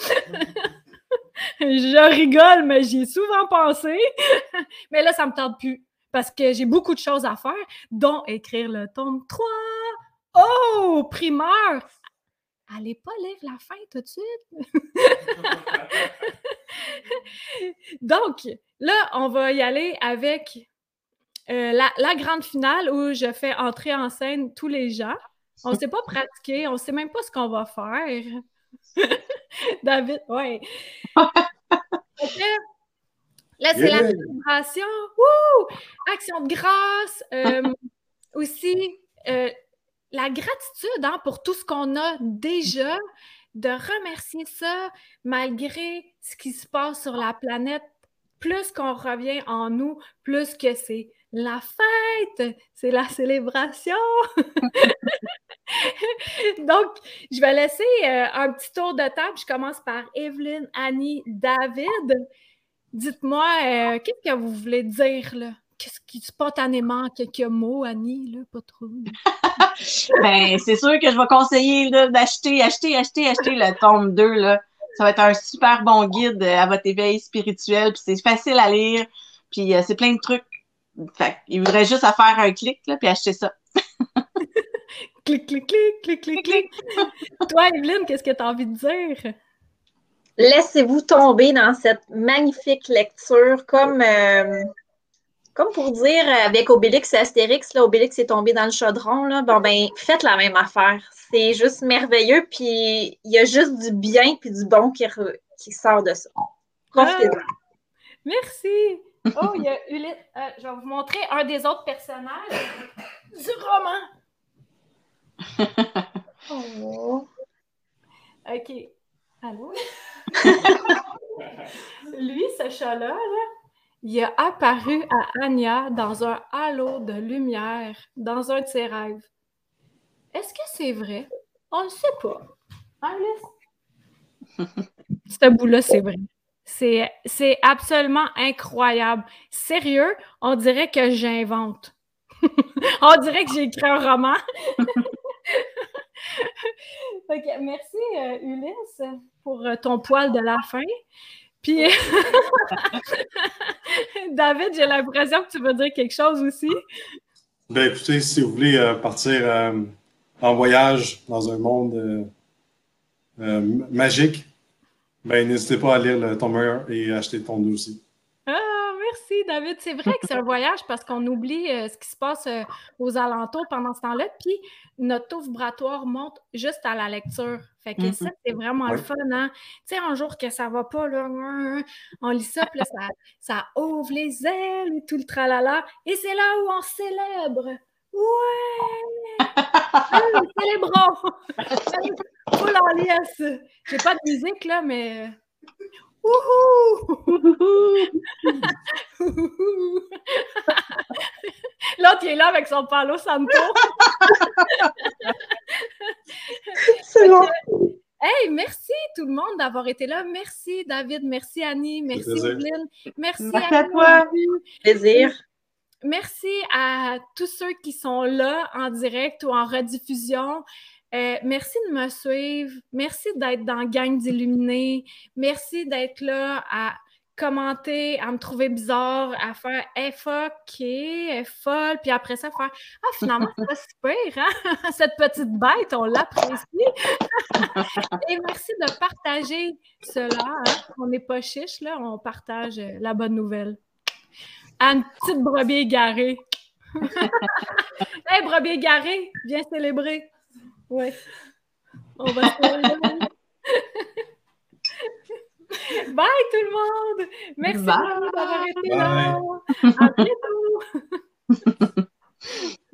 je rigole, mais j'y ai souvent pensé. mais là, ça me tente plus parce que j'ai beaucoup de choses à faire, dont écrire le tome 3. Oh, primeur! Allez pas lire la fin tout de suite? Donc, là, on va y aller avec euh, la, la, grande finale où je fais entrer en scène tous les gens. On ne sait pas pratiquer, on ne sait même pas ce qu'on va faire. David, ouais. là, c'est la célébration. Action de grâce. Euh, aussi, euh, la gratitude hein, pour tout ce qu'on a déjà, de remercier ça malgré ce qui se passe sur la planète. Plus qu'on revient en nous, plus que c'est la fête, c'est la célébration. Donc, je vais laisser euh, un petit tour de table. Je commence par Evelyne, Annie, David. Dites-moi, euh, qu'est-ce que vous voulez dire là? Qu'est-ce qui spontanément, quelques mots, Annie, là, pas trop. ben, c'est sûr que je vais conseiller d'acheter, acheter, acheter, acheter le tome 2. Là. Ça va être un super bon guide à votre éveil spirituel. Puis c'est facile à lire. Puis euh, c'est plein de trucs. Fait, il voudrait juste à faire un clic, là, puis acheter ça. clic, clic, clic, clic, clic, clic. Toi, Evelyne, qu'est-ce que tu as envie de dire? Laissez-vous tomber dans cette magnifique lecture comme, euh, comme pour dire avec Obélix et Astérix, là, Obélix est tombé dans le chaudron. Là, bon, ben, faites la même affaire. C'est juste merveilleux, puis il y a juste du bien puis du bon qui, qui sort de ça. Profitez ah, merci. Oh, il y a Ulysse. Euh, je vais vous montrer un des autres personnages du roman. Oh. OK. Allô? Lui, ce chat-là, il a apparu à Anya dans un halo de lumière dans un de ses rêves. Est-ce que c'est vrai? On ne sait pas. Hein, Ce bout-là, c'est vrai. C'est absolument incroyable. Sérieux, on dirait que j'invente. on dirait que j'ai écrit un roman. merci, euh, Ulysse, pour euh, ton poil de la fin. Puis, David, j'ai l'impression que tu veux dire quelque chose aussi. Ben, écoutez, si vous voulez euh, partir en voyage dans un monde magique, ben, n'hésitez pas à lire le tome 1 et acheter 2 aussi. Ah, merci, David. C'est vrai que c'est un voyage parce qu'on oublie euh, ce qui se passe euh, aux alentours pendant ce temps-là. Puis notre taux vibratoire monte juste à la lecture. Fait que ça, mm-hmm. c'est vraiment le fun, hein? Tu sais, un jour que ça va pas, là, on lit ça, puis là, ça, ça ouvre les ailes et tout le tralala. Et c'est là où on célèbre. Ouais! célébrons! Full en liesse! J'ai pas de musique, là, mais. Wouhou! L'autre, il est là avec son palo santo. C'est bon. Hey, merci tout le monde d'avoir été là. Merci David, merci Annie, merci Evelyne, merci, merci à, toi. Plaisir. Merci à tous ceux qui sont là en direct ou en rediffusion. Euh, merci de me suivre. Merci d'être dans Gang d'Illuminés. Merci d'être là à commenter, à me trouver bizarre, à faire hey, fuck, folle, puis après ça, faire Ah, finalement, c'est pas super, hein? Cette petite bête, on l'apprécie. Et merci de partager cela. Hein? On n'est pas chiche, là, on partage la bonne nouvelle à une petite brebis égarée. hey, brebis égarée, viens célébrer. Ouais. On va se Bye tout le monde! Merci d'avoir été là! À bientôt!